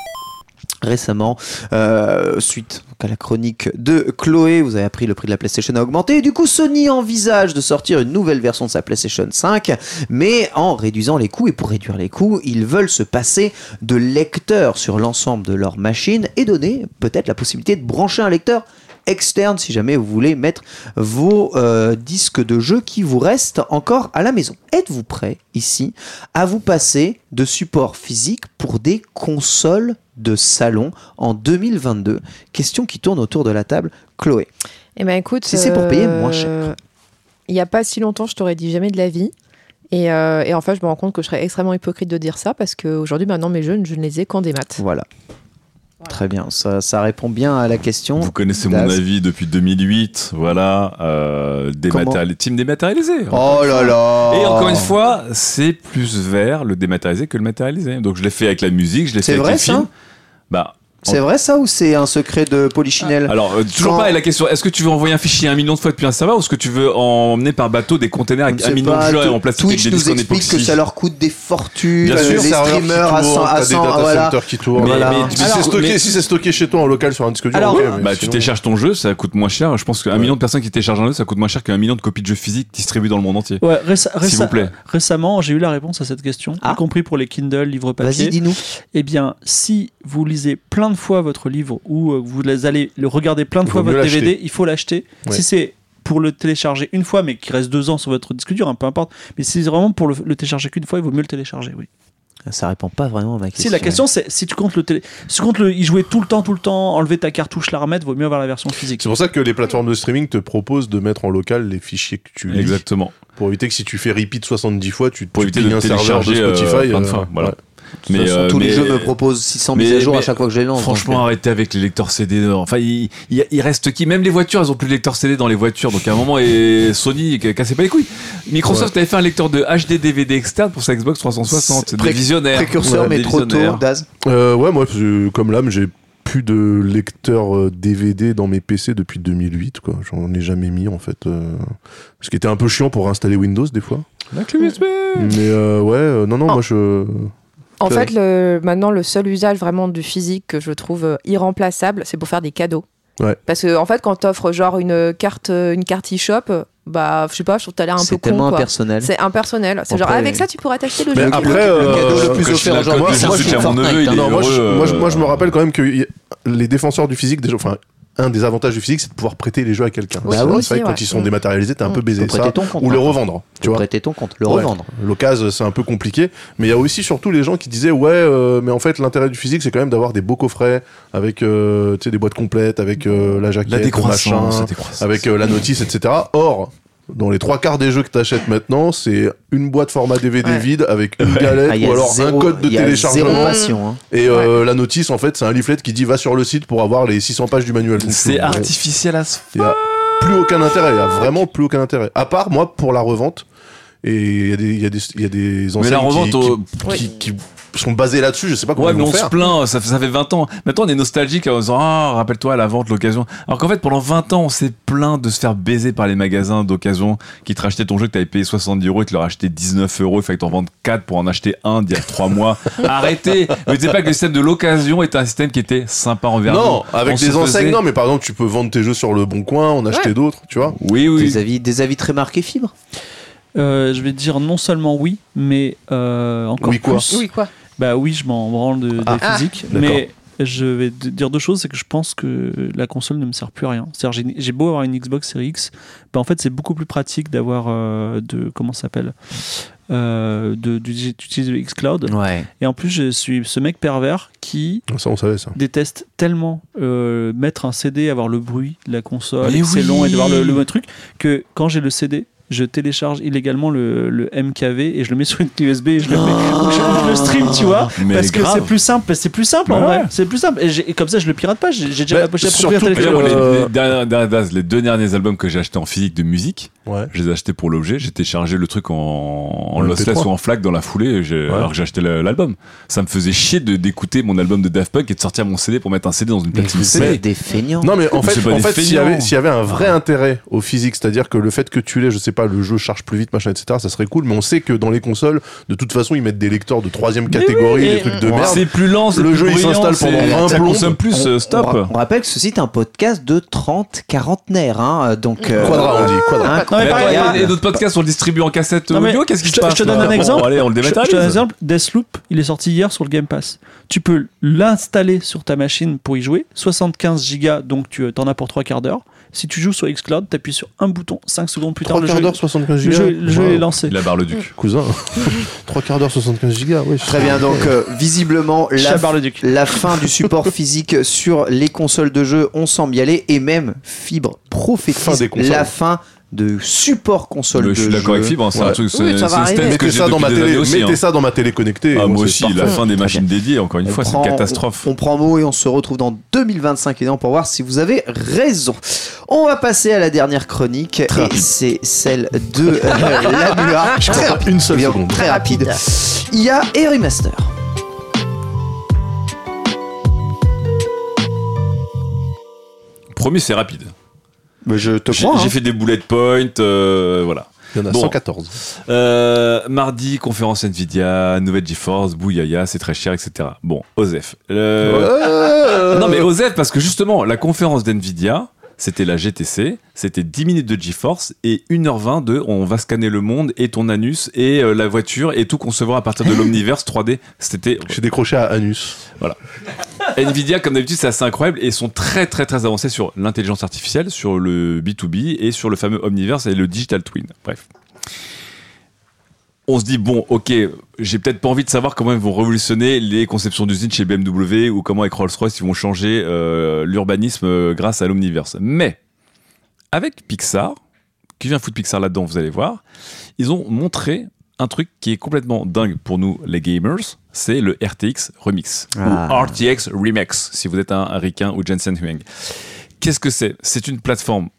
Récemment, euh, suite à la chronique de Chloé, vous avez appris le prix de la PlayStation a augmenté. Du coup, Sony envisage de sortir une nouvelle version de sa PlayStation 5, mais en réduisant les coûts. Et pour réduire les coûts, ils veulent se passer de lecteurs sur l'ensemble de leur machine et donner peut-être la possibilité de brancher un lecteur externe si jamais vous voulez mettre vos euh, disques de jeu qui vous restent encore à la maison. Êtes-vous prêt ici à vous passer de support physique pour des consoles de salon en 2022 Question qui tourne autour de la table. Chloé. Eh ben écoute, Si c'est pour payer moins cher. euh, Il n'y a pas si longtemps, je t'aurais dit jamais de la vie. Et, euh, et en fait, je me rends compte que je serais extrêmement hypocrite de dire ça parce qu'aujourd'hui, maintenant, mes jeux, je ne les ai qu'en des maths. Voilà. Très bien, ça, ça répond bien à la question. Vous connaissez mon avis depuis 2008, voilà, euh, dématérialisé, team dématérialisé. Oh là là Et encore une fois, c'est plus vers le dématérialisé que le matérialisé. Donc je l'ai fait avec la musique, je l'ai fait avec vrai, les films. Bah, C'est vrai ça ou c'est un secret de Polichinelle alors euh, toujours Quand- pareil la question. Est-ce que tu veux envoyer un fichier un million de fois depuis un serveur ou est-ce que tu veux emmener par bateau des containers Je avec sais un million pas, de jeux en plastique Twitch avec des nous en explique que époxy ça leur coûte des fortunes, Bien sûr, les serveurs qui streamers à tournent, 100, à t'as 100 des data voilà. centers qui tournent. Mais- Voilà. mais- Si Alors, c'est stocké, mais- si c'est stocké chez toi en local sur un disque dur, Alors, ok, mais Bah, tu sinon- télécharges ton jeu, ça coûte moins cher. Je pense qu'un Ouais. million de personnes qui téléchargent un jeu, ça coûte moins cher qu'un million de copies de jeux physiques distribués dans le monde entier. Ouais, réce- S'il réce- vous plaît. Récemment, j'ai eu la réponse à cette question, Ah. y compris pour les Kindle, livres Vas-y, papier. dis-nous. Eh bien, si vous lisez plein de fois votre livre ou euh, vous allez le regarder plein de fois votre. DVD, il faut l'acheter. Ouais. Si c'est pour le télécharger une fois, mais qui reste deux ans sur votre disque dur, hein, peu importe. Mais si c'est vraiment pour le, le télécharger qu'une fois, il vaut mieux le télécharger, oui. Ça répond pas vraiment à ma question. Si la question c'est si tu comptes le télé, si tu comptes le y jouer tout le temps, tout le temps, enlever ta cartouche, la remettre, vaut mieux avoir la version physique. C'est pour ça que les plateformes de streaming te proposent de mettre en local les fichiers que tu lis. Exactement. Pour éviter que si tu fais repeat 70 fois, tu, Pour tu éviter de un serveur de télécharger, euh, Spotify. de euh, voilà. ouais. De toute façon, euh, tous les mais- jeux me proposent 600 mais- mises à jour à mais- chaque fois que je les lance. Franchement, donc, arrêtez avec les lecteurs CD. Enfin, il, il- il reste qui? Même les voitures, elles ont plus de lecteurs CD dans les voitures. Donc à un moment, et Sony, cassez pas les couilles. Microsoft avait fait un lecteur de HD DVD externe pour sa Xbox 360. C'est Des pré- visionnaires. précurseur, Ouais, mais des trop tôt. Daz. Euh, ouais, moi, comme l'âme, j'ai plus de lecteur euh, DVD dans mes PC depuis 2008. Quoi. J'en ai jamais mis en fait. euh, Ce qui était un peu chiant pour installer Windows des fois. La clé USB. Mais euh, ouais, euh, non, non, Oh. moi je. En fait, le, maintenant, le seul usage vraiment du physique que je trouve euh, irremplaçable, c'est pour faire des cadeaux. Ouais. Parce que, en fait, quand t'offres genre une carte, euh, une carte e-shop, euh, bah, je sais pas, je trouve que t'as l'air un peu C'est con. tellement impersonnel. C'est impersonnel. C'est genre, avec ça, tu pourras t'acheter le Mais jeu. après, le, euh, cadeau le plus offert aujourd'hui, c'est moi, je suis Fortnite, hein. non, moi, je, heureux, moi, je, euh, moi, je me rappelle quand même que y- les défenseurs du physique, déjà, enfin, un des avantages du physique, c'est de pouvoir prêter les jeux à quelqu'un. C'est oui, vrai aussi, que quand ouais. ils sont Mm. dématérialisés, t'es un peu Mm. baisé. Faut prêter Ça, ton compte, ou les par revendre, tu vois. prêter ton compte, le Ouais. revendre. L'occasion, c'est un peu compliqué. Mais il y a aussi surtout les gens qui disaient ouais, euh, mais en fait l'intérêt du physique, c'est quand même d'avoir des beaux coffrets avec euh, tu sais des boîtes complètes, avec euh, la jaquette, La le décroissance. machin, décroissance. avec euh, la notice, etc. Or, dans les trois quarts des jeux que t'achètes maintenant, c'est une boîte format DVD Ouais. vide avec une galette Ah, ou alors zéro- un code de il y a Zéro téléchargement. passion. hein. Et euh, la notice, en fait, c'est un leaflet qui dit va sur le site pour avoir les 600 pages du manuel. C'est euh, artificiel à ce a plus aucun intérêt. Il y a vraiment plus aucun intérêt. À part moi pour la revente. Et il y a des, il y a des, il y a des Mais enseignes la qui- revente, qui, au- qui, qui sont basées là-dessus. Je sais pas comment Ouais, ils mais on se plaint, ça, fait- ça fait 20 ans. Maintenant, on est nostalgique en disant Ah, rappelle-toi la vente, l'occasion. Alors qu'en fait, pendant 20 ans, on s'est plaint de se faire baiser par les magasins d'occasion qui te rachetaient ton jeu que t'avais payé 70 euros et te le rachetaient 19 euros. Il fallait t'en vendre 4 pour en acheter un d'il y a 3 mois. [LAUGHS] Arrêtez Ne dites pas que le système de l'occasion est un système qui était sympa envers nous. Non, avec On des enseignes, faisait- non, mais par exemple, tu peux vendre tes jeux sur le bon coin, en acheter Ouais. d'autres, tu vois. Oui, oui. Des avis, des avis très marqués fibre? Euh, je vais dire non seulement oui, mais euh, encore Oui, quoi? plus. Oui, quoi? Bah oui, je m'en branle de, des Ah. physiques, d'accord. mais je vais te dire deux choses, c'est que je pense que la console ne me sert plus à rien. C'est-à-dire j'ai- beau avoir une Xbox Series X, bah en fait c'est beaucoup plus pratique d'avoir euh, de comment ça s'appelle euh, de d'utiliser le xCloud. Ouais. Et en plus je suis ce mec pervers qui Ça, on savait ça. déteste tellement euh, mettre un CD, avoir le bruit de la console, c'est oui. long et de voir le, le truc, que quand j'ai le CD, je télécharge illégalement le, le MKV et je le mets sur une clé USB et je le, mets, je, je le stream, tu vois. Mais parce que c'est plus simple, c'est plus simple en Ouais. vrai. C'est plus simple. Et, comme ça, je le pirate pas. J'ai j'ai déjà Bah, la pochette les, Euh, les les deux derniers albums que j'ai achetés en physique de musique, Ouais. je les ai achetés pour l'objet. J'ai téléchargé le truc en, en lossless MP3. ou en FLAC dans la foulée, alors que j'ai acheté l'album. Ça me faisait chier de d'écouter mon album de Daft Punk et de sortir mon CD pour mettre un CD dans une platine CD. des feignants. Non, mais en fait, s'il y avait, s'il y avait un vrai intérêt au physique, c'est-à-dire que le fait que tu l'aies, je sais pas, pas, le jeu charge plus vite, machin, etc. Ça serait cool. Mais on sait que dans les consoles, de toute façon, ils mettent des lecteurs de troisième catégorie, oui, des et- trucs de merde. C'est plus lent, c'est Le plus jeu, il s'installe pendant 20 Ça consomme plus, On- euh, on, stop. on rappelle que ceci est un podcast de 30 quarantenaires. Hein, donc, euh, Quadra, on dit, quadra. hein, Non, mais il y a- a d'autres podcasts, on le distribue en cassette Non, audio, qu'est-ce qui je se te- passe je te donne un exemple. Allez, on le Je, je te donne un exemple. Deathloop, il est sorti hier sur le Game Pass. Tu peux l'installer sur ta machine pour y jouer. 75 gigas, donc tu en as pour 3 quarts d'heure. Si tu joues sur Xcloud, tu appuies sur un bouton, 5 secondes plus tard, 3 le quarts jeu, d'heure, 75 le gigas. jeu, le jeu Wow. est lancé. La barre le duc. [LAUGHS] Cousin. [LAUGHS] 3 quarts d'heure, 75 gigas, oui. Très bien, donc euh, visiblement, la, Chabar le duc. la fin du support [LAUGHS] physique sur les consoles de jeu, on semble y aller, et même Fibre Fin prophétise la fin de support console Le- de Je suis d'accord avec Fibre, hein, c'est un truc, c'est Oui, ça va c'est un arriver. stance que Mettez ça dans ma télé, aussi. mettez hein. ça dans ma télé connectée. Ah, et moi aussi, la fin des machines dédiées, encore une On fois, c'est une prend- catastrophe. On, on prend mot et on se retrouve dans 2025 évidemment pour voir si vous avez raison. On va passer à la dernière chronique et c'est celle de euh, [LAUGHS] la Mua. Je crois pas une seule bien, seconde. Très rapide. Il y a et Remaster. Promis, c'est rapide. Mais je te J'ai crois. j'ai hein. fait des bullet points, euh, voilà. Il y en a Bon. 114. Euh, mardi, conférence Nvidia, nouvelle GeForce, Bouyaya, c'est très cher, etc. Bon, Osef. Euh. [LAUGHS] Non mais Osef, parce que justement, la conférence d'Nvidia, c'était la GTC, c'était 10 minutes de GeForce et 1h20 de on va scanner le monde et ton anus et euh, la voiture et tout concevoir à partir de l'Omniverse 3D. C'était J'ai décroché à Anus. Nvidia, comme d'habitude, c'est assez incroyable et ils sont très très très avancés sur l'intelligence artificielle, sur le B2B et sur le fameux Omniverse et le Digital Twin. Bref. On se dit, bon, ok, j'ai peut-être pas envie de savoir comment ils vont révolutionner les conceptions d'usines chez BMW ou comment avec Rolls-Royce ils vont changer euh, l'urbanisme euh, grâce à l'Omniverse. Mais, avec Pixar, qui vient foutre Pixar là-dedans, vous allez voir, ils ont montré un truc qui est complètement dingue pour nous, les gamers, c'est le RTX Remix, Ah. ou RTX Remix, si vous êtes un Ricain ou Jensen Huang. Qu'est-ce que c'est? C'est une plateforme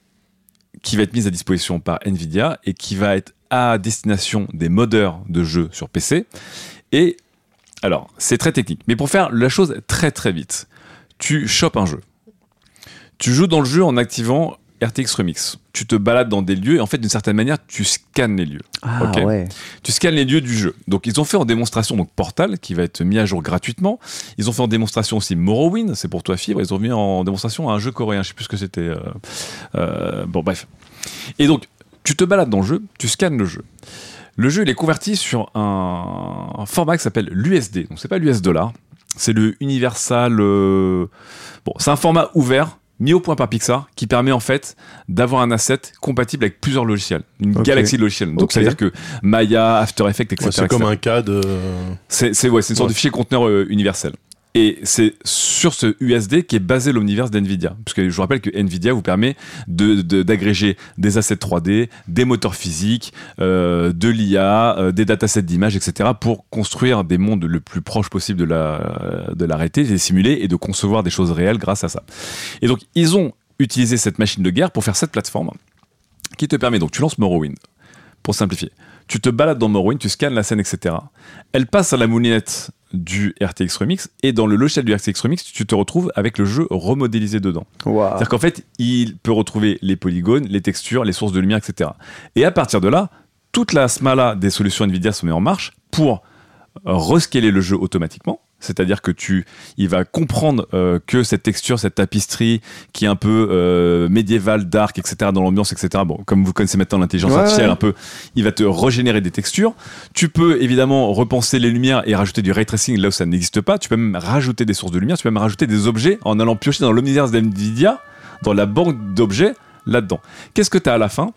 qui va être mise à disposition par Nvidia et qui va être à destination des modeurs de jeux sur PC. Et alors, c'est très technique, mais pour faire la chose très très vite, tu chopes un jeu. Tu joues dans le jeu en activant RTX Remix. Tu te balades dans des lieux et en fait, d'une certaine manière, tu scannes les lieux. Ah ouais. Tu scannes les lieux du jeu. Donc ils ont fait en démonstration donc Portal qui va être mis à jour gratuitement. Ils ont fait en démonstration aussi Morrowind, c'est pour toi Fibre. Ils ont mis en démonstration un jeu coréen, je sais plus ce que c'était. euh, euh, bon bref. Et donc tu te balades dans le jeu, tu scannes le jeu. Le jeu il est converti sur un, un format qui s'appelle l'USD. Donc c'est pas l'US dollar, c'est le Universal. euh, Bon, c'est un format ouvert mis au point par Pixar qui permet en fait d'avoir un asset compatible avec plusieurs logiciels, une galaxie de logiciels. Donc Ok. c'est à dire que Maya, After Effects, etc. Ouais, c'est etc. comme un CAD. euh, C'est c'est- ouais, c'est une sorte Ouais. de fichier conteneur euh, universel. Et c'est sur ce USD qui est basé l'omniverse d'NVIDIA. Parce que je vous rappelle que NVIDIA vous permet de- de- d'agréger des assets 3D, des moteurs physiques, euh, de l'IA, euh, des datasets d'images, etc. pour construire des mondes le plus proche possible de la, de la réalité, les simuler et de concevoir des choses réelles grâce à ça. Et donc, ils ont utilisé cette machine de guerre pour faire cette plateforme qui te permet, donc tu lances Morrowind, pour simplifier. Tu te balades dans Morrowind, tu scannes la scène, etc. Elle passe à la moulinette du RTX Remix et dans le logiciel du RTX Remix, tu te retrouves avec le jeu remodélisé dedans. C'est-à-dire qu'en fait, il peut retrouver les polygones, les textures, les sources de lumière, etc. Et à partir de là, toute la smala des solutions Nvidia se met en marche pour rescaler le jeu automatiquement. C'est-à-dire que tu, il va comprendre euh, que cette texture, cette tapisserie qui est un peu euh, médiévale, dark, etc. dans l'ambiance, etc. Bon, comme vous connaissez maintenant l'intelligence Ouais, artificielle, ouais. un peu, il va te régénérer des textures. Tu peux évidemment repenser les lumières et rajouter du ray tracing là où ça n'existe pas. Tu peux même rajouter des sources de lumière. Tu peux même rajouter des objets en allant piocher dans l'omniverse d'NVIDIA, dans la banque d'objets là-dedans. Qu'est-ce que tu as à la fin?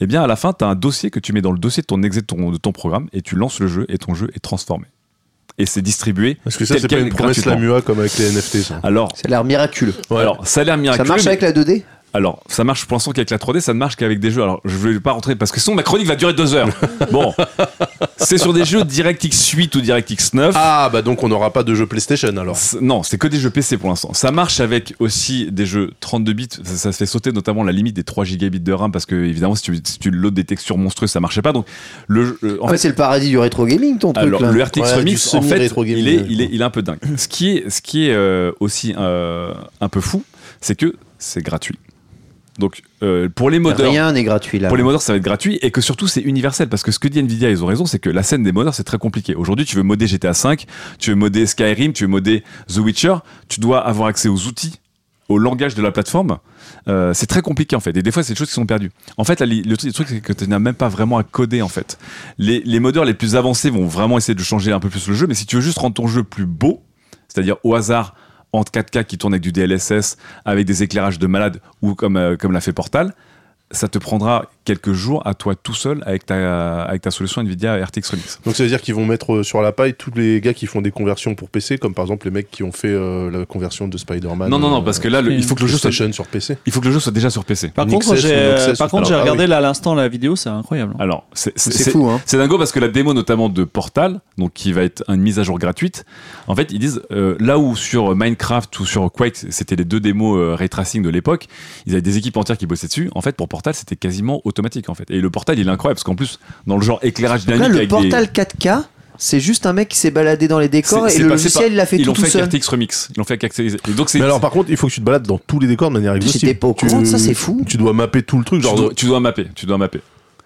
Eh bien, à la fin, tu as un dossier que tu mets dans le dossier de ton exe de ton, de ton programme et tu lances le jeu et ton jeu est transformé. Et c'est distribué. Parce que ça, c'est pas une promesse la mua comme avec les NFT, ça. Alors, Ça a l'air miraculeux. Ouais. alors, ça a l'air miraculeux. ça marche mais- avec la 2D Alors, ça marche pour l'instant qu'avec la 3D, ça ne marche qu'avec des jeux. Alors, je ne vais pas rentrer parce que sinon ma chronique va durer deux heures. [LAUGHS] Bon, c'est sur des jeux DirectX 8 ou DirectX 9. Ah, bah donc on n'aura pas de jeu PlayStation alors. C'est- Non, c'est que des jeux PC pour l'instant. Ça marche avec aussi des jeux 32 bits. Ça, ça se fait sauter notamment la limite des 3 gigabits de RAM parce que évidemment, si tu, si tu loads des textures monstrueuses, ça marchait pas. Donc, le, euh, en En fait, c'est le paradis du rétro gaming, ton truc alors, là. le RTX Ouais, Remix, en fait, gaming, il est, ouais. il, est, il est un peu dingue. Ce qui est, ce qui est euh, aussi euh, un peu fou, c'est que c'est gratuit. Donc euh, pour les modeurs, Rien n'est gratuit là. pour les modeurs, ça va être gratuit et que surtout c'est universel parce que ce que dit Nvidia, ils ont raison, c'est que la scène des modeurs c'est très compliqué. Aujourd'hui, tu veux modder GTA 5, tu veux modder Skyrim, tu veux modder The Witcher, tu dois avoir accès aux outils, au langage de la plateforme. Euh, c'est très compliqué en fait et des fois c'est des choses qui sont perdues. En fait, là, le truc c'est que tu n'as même pas vraiment à coder en fait. Les, les modeurs les plus avancés vont vraiment essayer de changer un peu plus le jeu, mais si tu veux juste rendre ton jeu plus beau, c'est-à-dire au hasard en 4K qui tourne avec du DLSS, avec des éclairages de malade ou comme, euh, comme l'a fait Portal, ça te prendra quelques jours à toi tout seul avec ta, avec ta solution Nvidia RTX Remix. Donc ça veut dire qu'ils vont mettre euh, sur la paille tous les gars qui font des conversions pour PC, comme par exemple les mecs qui ont fait euh, la conversion de Spider-Man. non, non, non, euh, parce que là, le- il faut que le jeu soit, PlayStation sur PC. il faut que le jeu soit déjà sur PC. Par contre, j'ai, ah regardé oui. là à l'instant la vidéo, c'est incroyable. Alors, c'est C'est fou, hein. C'est dingo parce que la démo notamment de Portal, donc qui va être une mise à jour gratuite, en fait ils disent euh, là où sur Minecraft ou sur Quake c'était les deux démos euh, ray tracing de l'époque, ils avaient des équipes entières qui bossaient dessus. En fait pour Portal c'était quasiment automatique en fait. Et le Portal il est incroyable parce qu'en plus dans le genre éclairage dynamique là, le avec portal des... 4K, c'est juste un mec qui s'est baladé dans les décors et le logiciel par- il l'a fait ils tout, l'ont tout fait avec seul. RTX Remix. Ils l'ont fait avec. Et donc Mais alors par contre, il faut que tu te balades dans tous les décors de manière exhaustive. J'étais pas au courant ça, c'est fou. Tu dois mapper tout le truc, tu genre, dois, tu dois mapper, tu dois mapper.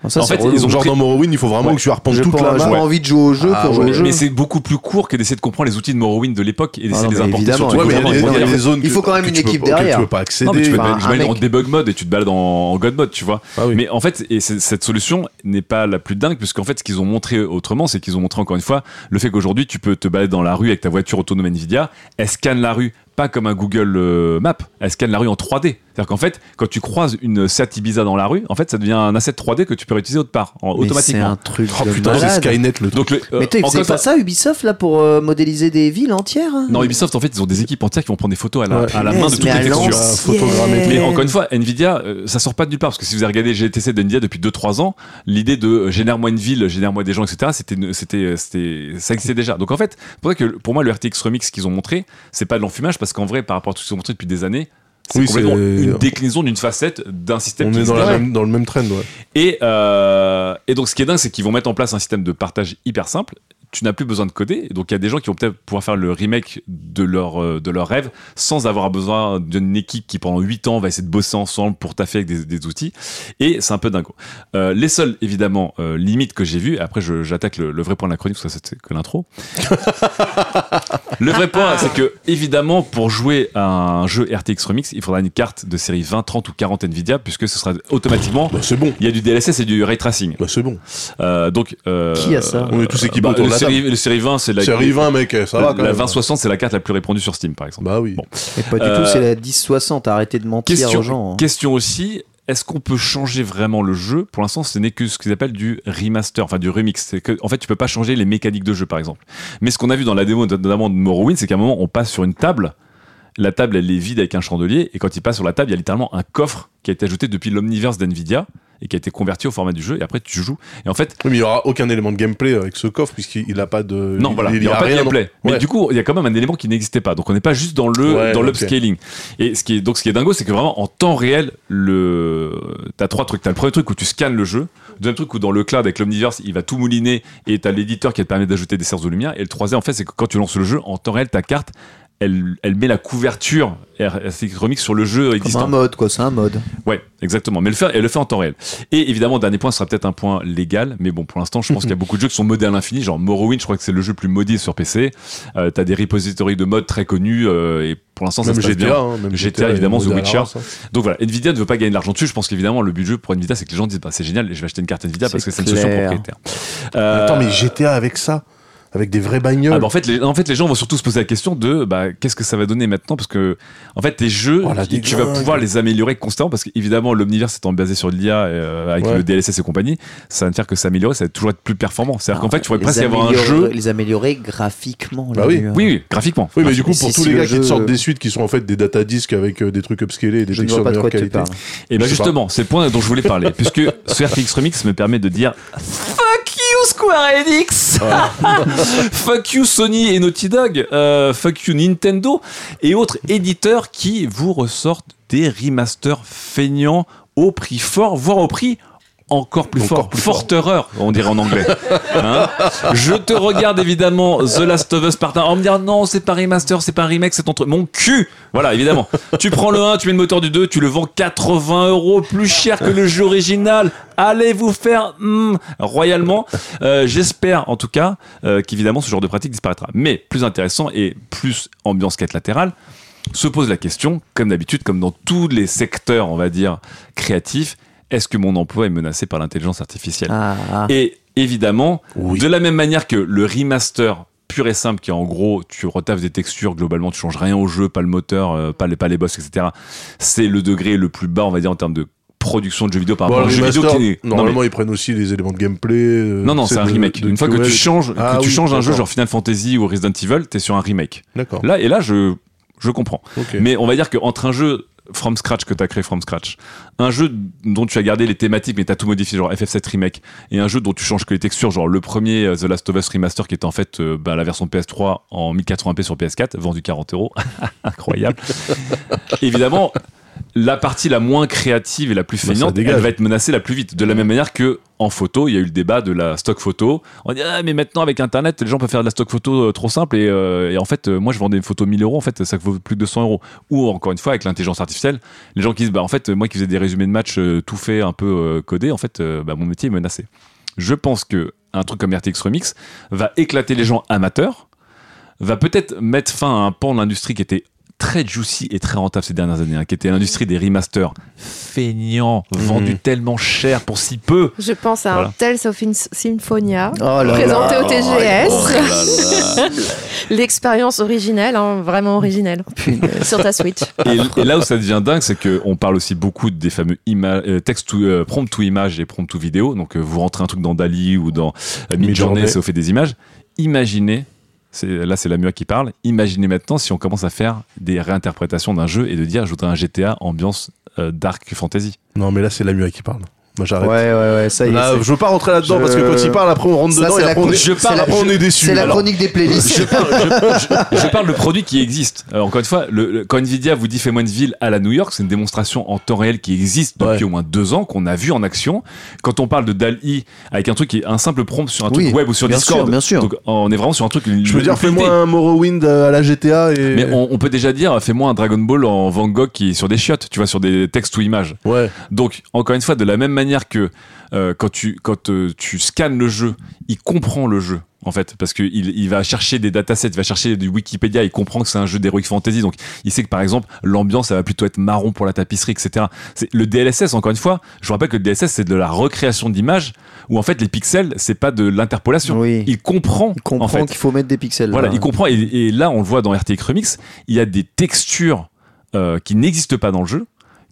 Ah, ça, En fait, relou. ils ont genre pris- dans Morrowind, il faut vraiment Ouais. que tu arpentes J'ai toute pas, la j'ai pas ouais. envie de jouer au jeu Ah pour jouer ouais. au jeu. Mais c'est beaucoup plus court que d'essayer de comprendre les outils de Morrowind de l'époque et d'essayer Ah de les importer évidemment, sur Ouais, il il y a évidemment. des zones Il faut quand même une peux- équipe derrière. Tu peux pas accéder. Non, mais tu Enfin, en debug mode et tu te balades en, God mode, tu vois. Ah oui. Mais en fait, et cette solution n'est pas la plus dingue, puisqu'en fait, ce qu'ils ont montré autrement, c'est qu'ils ont montré encore une fois le fait qu'aujourd'hui, tu peux te balader dans la rue avec ta voiture autonome Nvidia, elle scanne la rue pas comme un Google euh, Map, elle scanne la rue en 3D. C'est-à-dire qu'en fait, quand tu croises une Seat Ibiza dans la rue, en fait, ça devient un asset 3D que tu peux réutiliser autre part, en- Mais C'est automatiquement. un truc Oh de putain, c'est. Skynet le truc. Donc, le, euh, Mais toi, ils encore faisaient une fois- pas ça Ubisoft là pour euh, modéliser des villes entières hein Non, Ubisoft, en fait, ils ont des équipes entières qui vont prendre des photos à la, Ouais. à la main de toutes les textures. Mais encore une fois, Nvidia, euh, ça sort pas de nulle part parce que si vous avez regardé GTC de Nvidia depuis 2-3 ans, l'idée de euh, génère-moi une ville, génère-moi des gens, etc., c'était, c'était, c'était, ça existait déjà. Donc en fait, c'est pour ça que pour moi, le RTX Remix qu'ils ont montré, c'est pas de l'enfumage parce qu'en vrai, par rapport à tout ce qu'ils ont montré depuis des années, c'est Oui, complètement c'est- une déclinaison d'une facette d'un système On qui est dans, existe la déjà. même, dans le même trend, ouais. Et, euh, et donc, ce qui est dingue, c'est qu'ils vont mettre en place un système de partage hyper simple. Tu n'as plus besoin de coder. Donc, il y a des gens qui vont peut-être pouvoir faire le remake de leur, euh, de leur rêve sans avoir besoin d'une équipe qui, pendant 8 ans, va essayer de bosser ensemble pour taffer avec des, des outils. Et c'est un peu dingo. Euh, les seules, évidemment, euh, limites que j'ai vues, après, je- j'attaque le, le vrai point de la chronique, parce que ça, c'est que l'intro. le vrai point, c'est que, évidemment, pour jouer à un jeu RTX Remix, il faudra une carte de série 20, 30 ou 40 Nvidia, puisque ce sera automatiquement Bah, c'est bon. il y a du DLSS et du ray tracing. Bah, c'est bon. Euh, donc, euh, Qui a ça? On est tous équipés bah, autour de la série, le série 20, c'est la, Série 20, mec, ça va quand la même. 2060, c'est la carte la plus répandue sur Steam, par exemple. Bah oui. Bon. Et pas du Euh, tout, c'est la 1060. Arrêtez de mentir Question, aux gens. hein. question aussi. Est-ce qu'on peut changer vraiment le jeu? Pour l'instant, ce n'est que ce qu'ils appellent du remaster, enfin du remix. C'est que, en fait, tu peux pas changer les mécaniques de jeu, par exemple. Mais ce qu'on a vu dans la démo, notamment de Morrowind, c'est qu'à un moment, on passe sur une table. La table, elle est vide avec un chandelier, et quand il passe sur la table, il y a littéralement un coffre qui a été ajouté depuis l'Omniverse d'NVIDIA et qui a été converti au format du jeu. Et après, tu joues. Et en fait, Oui, mais il y aura aucun élément de gameplay avec ce coffre puisqu'il a pas de. Non, il- voilà, il n'y aura a pas de gameplay. non. Mais Ouais. du coup, il y a quand même un élément qui n'existait pas. Donc on n'est pas juste dans le Ouais, dans l'upscaling. Et ce qui est donc ce qui est dingo, c'est que vraiment en temps réel, le t'as trois trucs. T'as le premier truc où tu scannes le jeu. Le deuxième truc où dans le cloud avec l'Omniverse, il va tout mouliner et t'as l'éditeur qui te permet d'ajouter des sources de lumière. Et le troisième, en fait, c'est que quand tu lances le jeu en temps réel, ta carte elle, elle met la couverture RTX Remix sur le jeu Comme existant. un mode, quoi. C'est un mode. Ouais, exactement. Mais le fait, elle le fait en temps réel. Et évidemment, dernier point, ce sera peut-être un point légal, mais bon, pour l'instant, je pense [LAUGHS] qu'il y a beaucoup de jeux qui sont modés à l'infini. Genre Morrowind, je crois que c'est le jeu le plus modé sur PC. Euh, T'as des repositories de modes très connus, euh, et pour l'instant, ça Même se passe GTA, bien. hein, même GTA, évidemment, The Witcher. race, hein. Donc voilà, Nvidia ne veut pas gagner de l'argent dessus. Je pense qu'évidemment, le but du jeu pour Nvidia, c'est que les gens disent, bah, c'est génial, je vais acheter une carte Nvidia parce que c'est une solution propriétaire. Euh, Attends, mais GTA avec ça Avec des vraies bagnoles ah bah, en fait, les, en fait, les gens vont surtout se poser la question de bah, qu'est-ce que ça va donner maintenant? Parce que en fait, tes jeux, Oh, tu tu vas pouvoir les améliorer constamment parce qu'évidemment, l'omniverse étant basé sur l'IA euh, avec Ouais. le DLSS et compagnie, ça va faire que s'améliorer, ça va toujours être plus performant. C'est-à-dire qu'en fait, tu pourrais Les presque y avoir un jeu. Les améliorer graphiquement. Bah oui. Oui, oui, graphiquement. Oui, mais du coup, pour si tous les le gars qui jeu- te sortent des suites qui sont en fait des data disques avec euh, des trucs upscalés et des ne textures de pas de quoi meilleure qualité. Et Je sais justement, c'est le point dont je voulais parler, puisque [LAUGHS] ce RTX Remix me permet de dire Fuck you Square Enix. [LAUGHS] Fuck you Sony et Naughty Dog. Euh, Fuck you Nintendo et autres éditeurs qui vous ressortent des remasters feignants au prix fort, voire au prix encore plus Encore fort. plus fort. On dirait en anglais. [LAUGHS] Hein je te regarde évidemment The Last of Us Part 1 en me disant non, c'est pas remaster, c'est pas un remake, c'est ton truc. Mon cul Voilà, évidemment. tu prends le 1, tu mets le moteur du 2, tu le vends 80 euros plus cher que le jeu original. Allez vous faire hmm, royalement. Euh, J'espère en tout cas euh, qu'évidemment ce genre de pratique disparaîtra. Mais plus intéressant et plus ambiance quête latérale, se pose la question, comme d'habitude, comme dans tous les secteurs, on va dire, créatifs, est-ce que mon emploi est menacé par l'intelligence artificielle Ah, ah. Et évidemment, Oui. de la même manière que le remaster pur et simple, qui est en gros, tu retaffes des textures, globalement, tu changes rien au jeu, pas le moteur, euh, pas, les, pas les boss, etc. C'est le degré le plus bas, on va dire, en termes de production de jeux vidéo par Bon, rapport à le un jeu vidéo qui est... non, normalement, mais- ils prennent aussi les éléments de gameplay. euh, non, non, c'est un remake. de Une fois que tu changes, que Ah tu oui, changes un jeu genre Final Fantasy ou Resident Evil, t'es sur un remake. D'accord. Là, et là, je, je comprends. Mais on va dire qu'entre un jeu from scratch que tu as créé from scratch, un jeu dont tu as gardé les thématiques mais tu as tout modifié, genre FF7 Remake, et un jeu dont tu changes que les textures, genre le premier euh, The Last of Us Remaster qui était en fait euh, bah, la version PS3 en 1080p sur PS4, vendu 40 euros. [LAUGHS] Incroyable. [LAUGHS] Évidemment, la partie la moins créative et la plus Bah, feignante, elle va être menacée la plus vite. De la même manière que en photo, il y a eu le débat de la stock photo. On dit ah, mais maintenant avec Internet, les gens peuvent faire de la stock photo euh, trop simple et, euh, et en fait, euh, moi je vends des photos 1000 euros, en fait ça vaut plus de 200 euros. Ou encore une fois avec l'intelligence artificielle, les gens qui disent bah en fait moi qui faisais des résumés de match euh, tout fait un peu euh, codé, en fait bah, mon métier est menacé. Je pense que un truc comme RTX Remix va éclater les gens amateurs, va peut-être mettre fin à un pan de l'industrie qui était très juicy et très rentable ces dernières années, hein, qui était l'industrie des remasters feignants, vendus tellement cher pour si peu. Je pense à Voilà. un Tales of Symphonia, Oh là présenté là. au TGS. Oh là là. [LAUGHS] L'expérience originelle, hein, vraiment originelle, Punaise. sur ta Switch. et, et là où ça devient dingue, c'est qu'on parle aussi beaucoup des fameux euh, text to, euh, prompt to image et prompt to vidéo. Donc euh, vous rentrez un truc dans Dali ou dans euh, Midjourney, ça vous fait des images. Imaginez, là c'est la MUA qui parle, imaginez maintenant si on commence à faire des réinterprétations d'un jeu et de dire je voudrais un GTA ambiance euh, dark fantasy. Non, mais là, c'est la MUA qui parle. Moi, Ouais, j'arrête. ouais, ouais, ça y est. Là, c'est- je veux pas rentrer là-dedans Je- parce que quand il parle, après on rentre Ça, dedans et la après on est, chronique- Je parle- après, on est déçu. C'est la Alors, chronique des playlists. je parle, je, je- je parle de produits qui existent. Alors, encore une fois, le, le- quand Nvidia vous dit fais-moi une ville à la New York, c'est une démonstration en temps réel qui existe depuis Ouais. au moins deux ans, qu'on a vu en action. Quand on parle de DAL-I avec un truc qui est un simple prompt sur un Oui, truc web ou sur bien Discord, sûr, bien sûr. donc on est vraiment sur un truc. Je veux dire, fais-moi un Morrowind à la GTA et. Mais on, on peut déjà dire, fais-moi un Dragon Ball en Van Gogh qui est sur des chiottes, tu vois, sur des textes ou images. Ouais. Donc, encore une fois, de la même manière que euh, quand, tu, quand euh, tu scannes le jeu, il comprend le jeu. En fait, parce qu'il il va chercher des datasets, il va chercher du Wikipédia, il comprend que c'est un jeu d'Heroic Fantasy, donc il sait que par exemple l'ambiance, ça va plutôt être marron pour la tapisserie, etc. C'est le DLSS, encore une fois, je vous rappelle que le DLSS c'est de la recréation d'images, où en fait les pixels c'est pas de l'interpolation. Oui. Il comprend, Il comprend en fait. qu'il faut mettre des pixels. Voilà, là. il comprend. Et, et là, on le voit dans RTX Remix, il y a des textures euh, qui n'existent pas dans le jeu,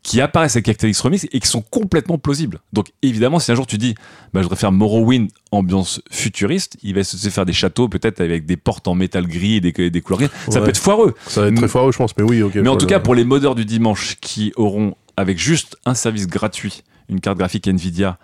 qui apparaissent avec RTX Remix et qui sont complètement plausibles. Donc, évidemment, si un jour tu dis, bah, je voudrais faire Morrowind ambiance futuriste, il va de faire des châteaux peut-être avec des portes en métal gris et des, des couleurs grises. Ça peut être foireux. Ça va être très foireux, je pense. Mais oui, ok. Mais en tout le- cas, pour les modeurs du dimanche qui auront, avec juste un service gratuit, une carte graphique Nvidia,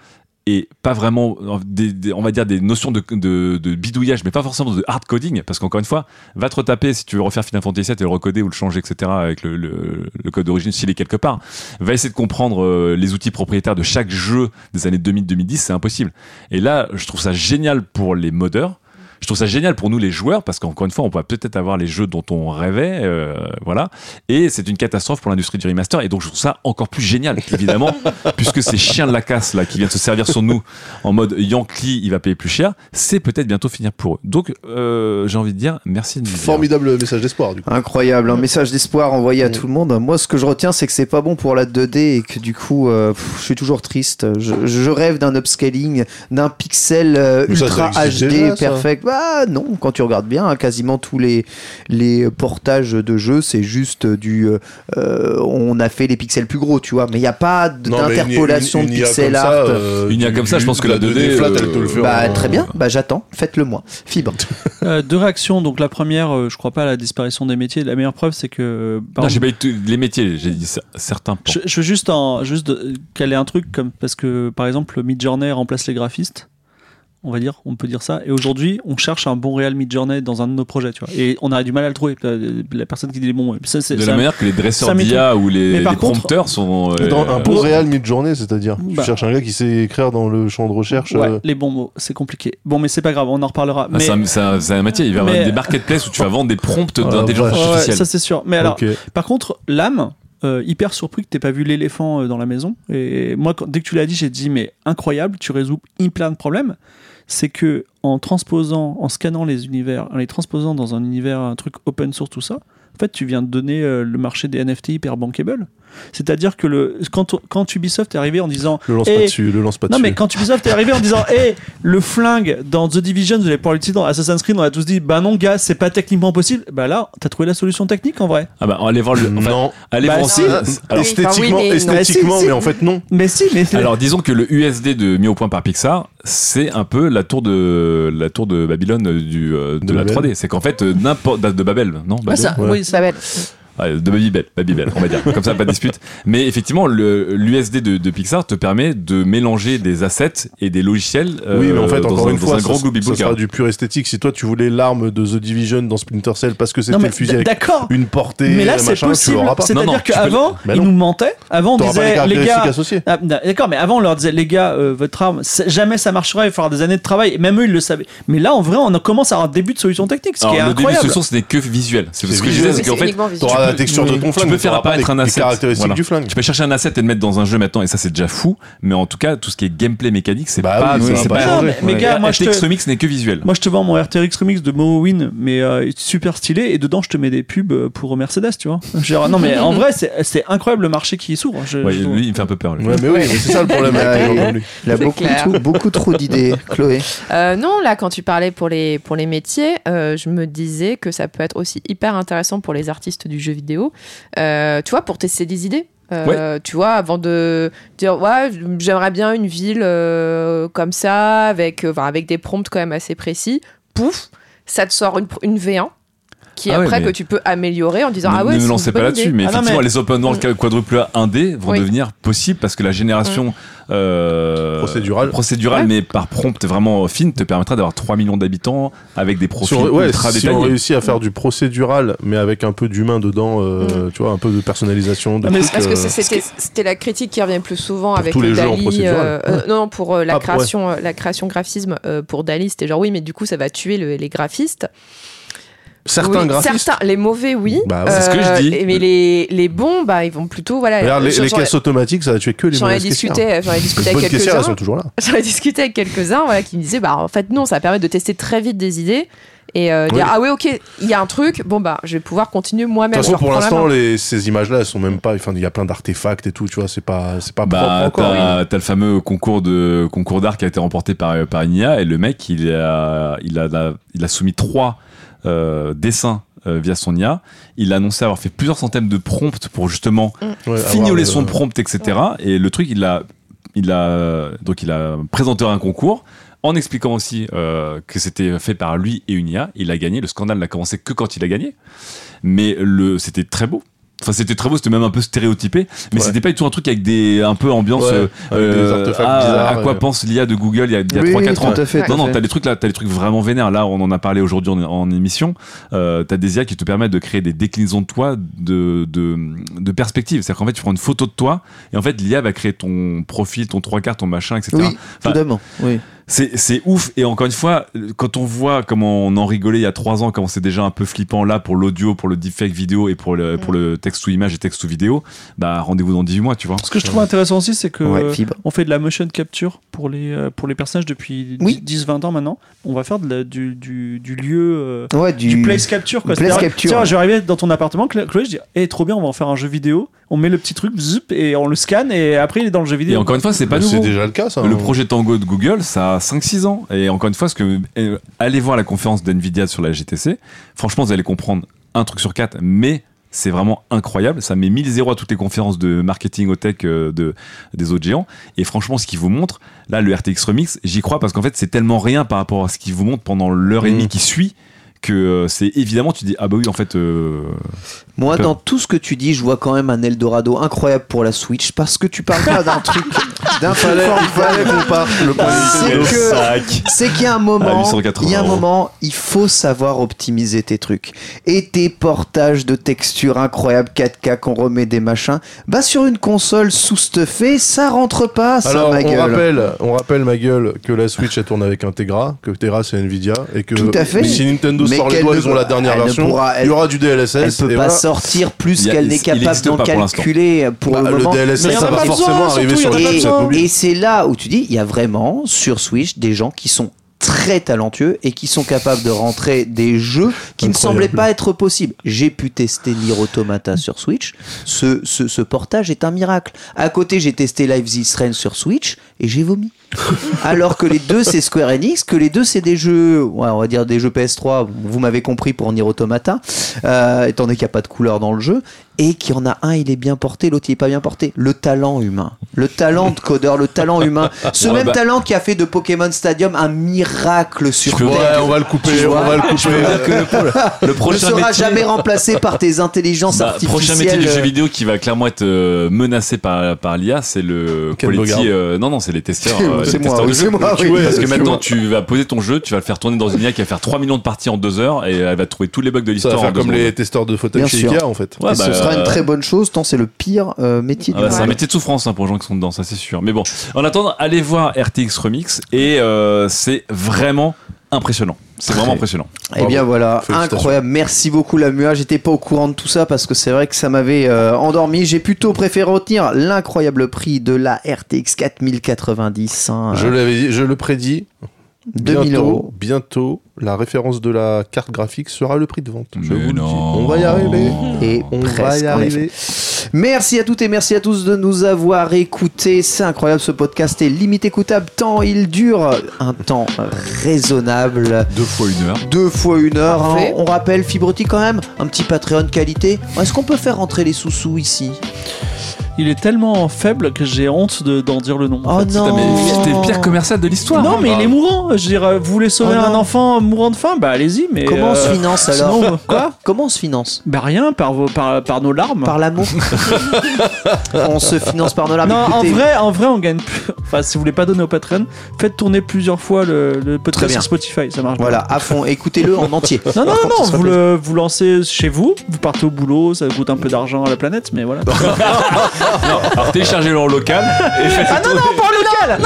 et pas vraiment, des, des- on va dire, des notions de, de, de bidouillage, mais pas forcément de hard coding, parce qu'encore une fois, va te retaper si tu veux refaire Final Fantasy VII et le recoder ou le changer, etc., avec le, le, le code d'origine s'il est quelque part. Va essayer de comprendre euh, les outils propriétaires de chaque jeu des années 2000-2010, c'est impossible. Et là, je trouve ça génial pour les modeurs. Je trouve ça génial pour nous les joueurs parce qu'encore une fois, on va peut-être avoir les jeux dont on rêvait, euh, voilà. Et c'est une catastrophe pour l'industrie du remaster. Et donc je trouve ça encore plus génial, évidemment, [LAUGHS] puisque ces chiens de la casse là qui viennent se servir sur nous en mode Yankee, il va payer plus cher. C'est peut-être bientôt finir pour eux. Donc euh, j'ai envie de dire merci. Nvidia. Formidable message d'espoir, du coup. Incroyable, un message d'espoir envoyé à tout le monde. Moi, ce que je retiens, c'est que c'est pas bon pour la 2D et que du coup, euh, pff, je suis toujours triste. Je, je rêve d'un upscaling, d'un pixel euh, ça, ultra ça HD déjà, perfect. Bah non, quand tu regardes bien, hein, quasiment tous les les portages de jeux, c'est juste du. euh, euh, on a fait les pixels plus gros, tu vois, mais il n'y a pas d'interpolation de pixel comme art. ça, euh, Une IA comme ça, je pense que la 2D, flat, euh, elle te le fait bah en- très bien, bah j'attends, faites-le moi. Fibre. [LAUGHS] Euh, deux réactions. Donc la première, euh, je crois pas à la disparition des métiers. La meilleure preuve, c'est que Non, j'ai pas eu tous les métiers, j'ai dit cer- certains. je, je veux juste en, juste de- caler un truc comme parce que par exemple Midjourney remplace les graphistes on va dire, on peut dire ça. Et aujourd'hui, on cherche un bon Real Midjourney dans un de nos projets, tu vois. Et on a du mal à le trouver. La, la personne qui dit les bons. Ça, c'est- De ça- la manière que les ça dresseurs d'IA ou les, Mais les contre- prompteurs sont. euh, Dans un euh, bon réel mid-journée, c'est-à-dire Bah. Tu cherches un gars qui sait écrire dans le champ de recherche. Ouais, euh, les bons mots, c'est compliqué. Bon, mais c'est pas grave, on en reparlera. ah, mais c'est un- c'est un, c'est un métier. Il va y avoir mais- des marketplaces où tu vas vendre des prompts Oh d'intelligence. Ouais, artificielle. ça c'est sûr. Mais alors, par contre, l'âme, euh, hyper surpris que t'aies pas vu l'éléphant euh, dans la maison. Et moi, quand- dès que tu l'as dit, j'ai dit mais incroyable, tu résous plein de problèmes. C'est que en transposant, en scannant les univers, en les transposant dans un univers, un truc open source, tout ça, en fait, tu viens de donner euh, le marché des NFT hyper bankable. C'est-à-dire que le, quand, quand Ubisoft est arrivé en disant Le lance pas dessus, le lance pas non dessus. mais quand Ubisoft est arrivé en disant hé [LAUGHS] le flingue dans The Division vous allez pouvoir l'utiliser dans Assassin's Creed on a tous dit bah non gars c'est pas techniquement possible bah là t'as trouvé la solution technique en vrai Ah bah, allez voir le. Enfin, non. allez Bah, voir. si. Alors, Oui, esthétiquement, oui, mais- esthétiquement, Mais si, mais si. en fait non. mais si mais Alors disons que le USD de mis au point par Pixar, c'est un peu la tour de la tour de Babylone du euh, de, De la Babel. 3D. C'est qu'en fait euh, n'importe de Babel, non? Ah, Babel ça, Ouais. oui, ça- Babel. Ouais, de Babybel, Babybel, on va dire. Comme ça, pas de dispute. Mais effectivement, le- l'USD de, de Pixar te permet de mélanger des assets et des logiciels. oui, mais en euh, fait, encore un, une fois, un ça, grand ça Book. sera du pur esthétique. Si toi, tu voulais l'arme de The Division dans Splinter Cell parce que c'était le fusil avec une portée, mais là c'est possible c'est-à-dire qu'avant ils nous mentaient avant on les disait les gars. Ah, D'accord, mais avant on leur disait les gars, euh, votre arme, jamais ça marchera, il va falloir des années de travail. Et même eux ils le savaient. Mais là en vrai on commence à avoir un début de solution technique, ce Alors, qui est le début de incroyable. solution, ce n'est que visuel. C'est C'est ce que je visuel. disais, c'est qu'en fait, la peux- texture de ton tu flingue, peux mais faire apparaître les- un asset. caractéristiques Voilà. du flingue. Tu peux chercher un asset et le mettre dans un jeu maintenant, et ça c'est déjà fou. Mais en tout cas, tout ce qui est gameplay mécanique, c'est Bah pas. oui, c'est va pas- pas Non, changer. mais, gars, moi je RTX te, Remix n'est que visuel. Moi, je te vends mon RTX Remix de Morrowind, mais euh, super stylé, et dedans, je te mets des pubs pour Mercedes, tu vois. [LAUGHS] Genre, non, mais en vrai, c'est incroyable le marché qui s'ouvre. Ouais, lui, il me fait un peu peur. lui. Ouais, mais oui, mais c'est ça le problème. Il a beaucoup, trop- beaucoup trop d'idées, [LAUGHS] Chloé. Euh, non, là, quand tu parlais pour les, pour les métiers, euh, je me disais que ça peut être aussi hyper intéressant pour les artistes du jeu vidéo, euh, tu vois, pour tester des idées. Euh, Tu vois, avant de dire, ouais, j'aimerais bien une ville euh, comme ça, avec, euh, enfin, avec des prompts quand même assez précis. Pouf, ça te sort une, une V1 qui Ah ouais, après mais- que tu peux améliorer en disant, ne, ah ouais, ne c'est me une lancez pas bonne là-dessus, idée. mais Ah non, effectivement, mais- les open world Mm. quadruple A 1D vont Oui. devenir possibles parce que la génération euh, Procédurale. procédurale, Ouais. mais par prompt vraiment fine, te permettra d'avoir 3 millions d'habitants avec des Si profils on, ouais, ultra si on réussit à faire du procédural, mais avec un peu d'humain dedans, euh, tu vois, un peu de personnalisation, de mais trucs, Parce que euh, c'était c'était la critique qui revient plus souvent Pour avec tous les le jeux en Dali. euh, euh, non, pour euh, la Ah, création, euh, la création graphisme euh, pour Dali, c'était genre oui, mais du coup ça va tuer le- les graphistes. Certains Oui, graphistes. certains, les mauvais, oui. Euh, Bah ouais. C'est ce que je dis. et- Mais les, les bons, bah ils vont plutôt voilà. Regarde, les, les caisses automatiques, ça va tuer que les mauvaises discuté, j'en ai discuté avec quelques-uns. sont toujours là. [LAUGHS] J'en ai discuté avec quelques-uns, voilà, qui me disaient bah en fait non, ça permet de tester très vite des idées et euh, dire Oui. ah ouais ok, il y a un truc, bon bah je vais pouvoir continuer De moi-même. toute façon, pour l'instant, ces images-là, elles sont même pas. Enfin, il y a plein d'artefacts et tout, tu vois, c'est pas, c'est pas Bah, propre encore. t'as le fameux concours de concours d'art qui a été remporté par par et le mec il a il a il a soumis trois euh, dessins euh, via son IA. Il a annoncé avoir fait plusieurs centaines de prompts pour justement Ouais, fignoler son prompt, etc. Et le truc, il a, il a, donc il a présenté un concours en expliquant aussi euh, que c'était fait par lui et une IA. Il a gagné. Le scandale n'a commencé que quand il a gagné, mais le, c'était très beau. Enfin, c'était très beau, c'était même un peu stéréotypé, mais Ouais. c'était pas du tout un truc avec des un peu ambiance. Ouais, euh, avec des euh, artefacts ah, bizarres, à quoi ouais. pense l'IA de Google il y a, il y a Oui, 3-4 ans tout à fait, non, à non, t'as des trucs là, t'as des trucs vraiment vénères. Là, on en a parlé aujourd'hui en, en émission. Euh, t'as des IA qui te permettent de créer des déclinaisons de toi de, de, de perspective. C'est-à-dire qu'en fait, tu prends une photo de toi et en fait, l'IA va créer ton profil, ton trois quarts, ton machin, etc. Oui, Enfin. Oui. C'est, c'est ouf. Et encore une fois, quand on voit comment on en rigolait il y a trois ans, comment c'est déjà un peu flippant là pour l'audio, pour le deepfake vidéo et pour le, pour le texte ou image et texte ou vidéo, bah rendez-vous dans 18 mois, tu vois. Ce que je trouve intéressant aussi, c'est que Ouais, euh, on fait de la motion capture pour les, euh, pour les personnages depuis Oui. 10-20 ans maintenant. On va faire de la- du, du, du lieu. euh, Ouais, du, du, place capture quoi. place capture, tiens, je vais arriver dans ton appartement, Chloé, je dis, eh trop bien, on va en faire un jeu vidéo. On met le petit truc, zip, et on le scanne, et après il est dans le jeu Et vidéo. encore une fois, c'est pas c'est déjà le cas, ça. Le hein. projet Tango de Google, ça 5-6 ans. Et encore une fois, ce que, allez voir la conférence d'NVIDIA sur la GTC. Franchement, vous allez comprendre un truc sur quatre, mais c'est vraiment incroyable. Ça met 1000 zéros à toutes les conférences de marketing au tech euh, de, des autres géants. Et franchement, ce qu'ils vous montrent, là, le RTX Remix, j'y crois parce qu'en fait, c'est tellement rien par rapport à ce qu'ils vous montrent pendant l'heure et demie qui suit que euh, c'est évidemment, tu dis, ah bah oui, en fait, euh, Moi, dans tout ce que tu dis, je vois quand même un Eldorado incroyable pour la Switch parce que tu parles pas d'un truc [LAUGHS] d'un fallait, fallait qu'on parte le C'est qu'il y a un moment, À 880 il y a un moment, il faut savoir optimiser tes trucs. Et tes portages de textures incroyables 4K qu'on remet des machins, bah sur une console sous-stuffée, ça rentre pas, ça Alors, ma on gueule. rappelle, on rappelle, ma gueule, que la Switch elle tourne avec un Tegra, que Tegra c'est Nvidia, et que Tout à fait. si Nintendo Mais sort les doigts, ils ont la dernière ne version. pourra- elle- il y aura du DLSS. Elle peut et pas voilà. Sortir plus qu'elle n'est capable d'en pour calculer pour Bah, le le moment. DLSS, Mais y en ça va forcément besoin, arriver surtout, sur les Et, et c'est là où tu dis, il y a vraiment sur Switch des gens qui sont très talentueux et qui sont capables de rentrer des jeux qui ne semblaient pas être possibles. J'ai pu tester Nier Automata sur Switch. Ce, ce, ce portage est un miracle. À côté, j'ai testé Live is Strange sur Switch et j'ai vomi. [LAUGHS] Alors que les deux, c'est Square Enix, que les deux, c'est des jeux, ouais, on va dire des jeux PS3, vous m'avez compris pour Nier Automata, euh, étant donné qu'il n'y a pas de couleur dans le jeu, et qu'il y en a un, il est bien porté, l'autre, il est pas bien porté. Le talent humain. Le talent de codeur, le talent humain. Ce Ouais, même bah- talent qui a fait de Pokémon Stadium un miracle sur peux- Ouais, Terre. on va le couper, Tu on vois va le couper. Le [LAUGHS] ne prochain sera métier- jamais remplacé par tes intelligences Bah, prochain métier artificielles. du jeu vidéo qui va clairement être euh, menacé par, par l'IA, c'est le quality, euh, non, non, c'est les testeurs. [LAUGHS] euh, C'est les moi, testeurs oui, de c'est moi, oui. Parce que maintenant, moi. tu vas poser ton jeu, tu vas le faire tourner dans une IA qui va faire 3 millions de parties en 2 heures et elle va trouver tous les bugs de Ça l'histoire. va en faire comme les testeurs de fauteuils Bien chez sûr. Ikea en fait. Ouais, bah, sera une euh, très bonne chose, tant c'est le pire euh, métier Ah bah, c'est un métier de souffrance hein, pour les gens qui sont dedans, ça c'est sûr. Mais bon, en attendant, allez voir RTX Remix et euh, c'est vraiment impressionnant. C'est vraiment impressionnant. Eh bien voilà, incroyable. Merci beaucoup la MUA. J'étais pas au courant de tout ça parce que c'est vrai que ça m'avait euh, endormi. J'ai plutôt préféré retenir l'incroyable prix de la RTX 4090. hein, Je l'avais dit, je le prédis. 2000 bientôt, euros. bientôt, la référence de la carte graphique sera le prix de vente. Je vous le dis. On va y arriver. Et On va y arriver. Merci à toutes et merci à tous de nous avoir écoutés. C'est incroyable, ce podcast est limite écoutable tant il dure un temps raisonnable. Deux fois une heure. Deux fois une heure. hein. On rappelle, Fibrotti quand même, un petit Patreon qualité. Est-ce qu'on peut faire rentrer les sous-sous ici? Il est tellement faible que j'ai honte de- d'en dire le nom. en Oh non mais c'était le pire commercial de l'histoire. Non, mais il est mourant. Je veux dire, vous voulez sauver Oh un enfant mourant de faim? Bah allez-y, mais. Comment on se euh, finance alors sinon, quoi? [LAUGHS] Comment on se finance? Bah rien, par, vos, par, par nos larmes. Par l'amour [LAUGHS] On se finance par nos larmes. non, en vrai, en vrai, on gagne plus. Enfin, si vous voulez pas donner au Patreon, faites tourner plusieurs fois le, podcast sur Spotify, ça marche. bien. Voilà, à fond, écoutez-le en entier. [LAUGHS] Non, non, non, vous, le, vous lancez chez vous, vous partez au boulot, ça coûte un peu d'argent à la planète, mais voilà. Alors téléchargez-le en local et faites ah non, non, pas en local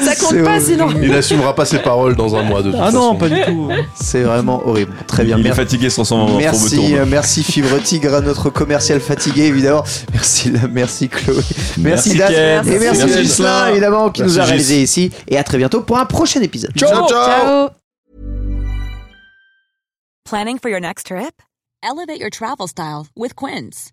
Ça C'est compte pas sinon. Il assumera pas ses paroles dans un mois de toute Ah non, façon. pas du tout. C'est vraiment horrible. Très bien, Il est merci. fatigué sur son Merci, euh, merci Fibre Tigre, notre commercial fatigué évidemment. Merci, la- merci Chloé. Merci, Merci. Ken. Et merci, Merci Gislain, évidemment, qui Merci nous a Gis. réalisé ici. Et à très bientôt pour un prochain épisode. Ciao, ciao. Ciao. Planning for your next trip? Elevate your travel style with Quince.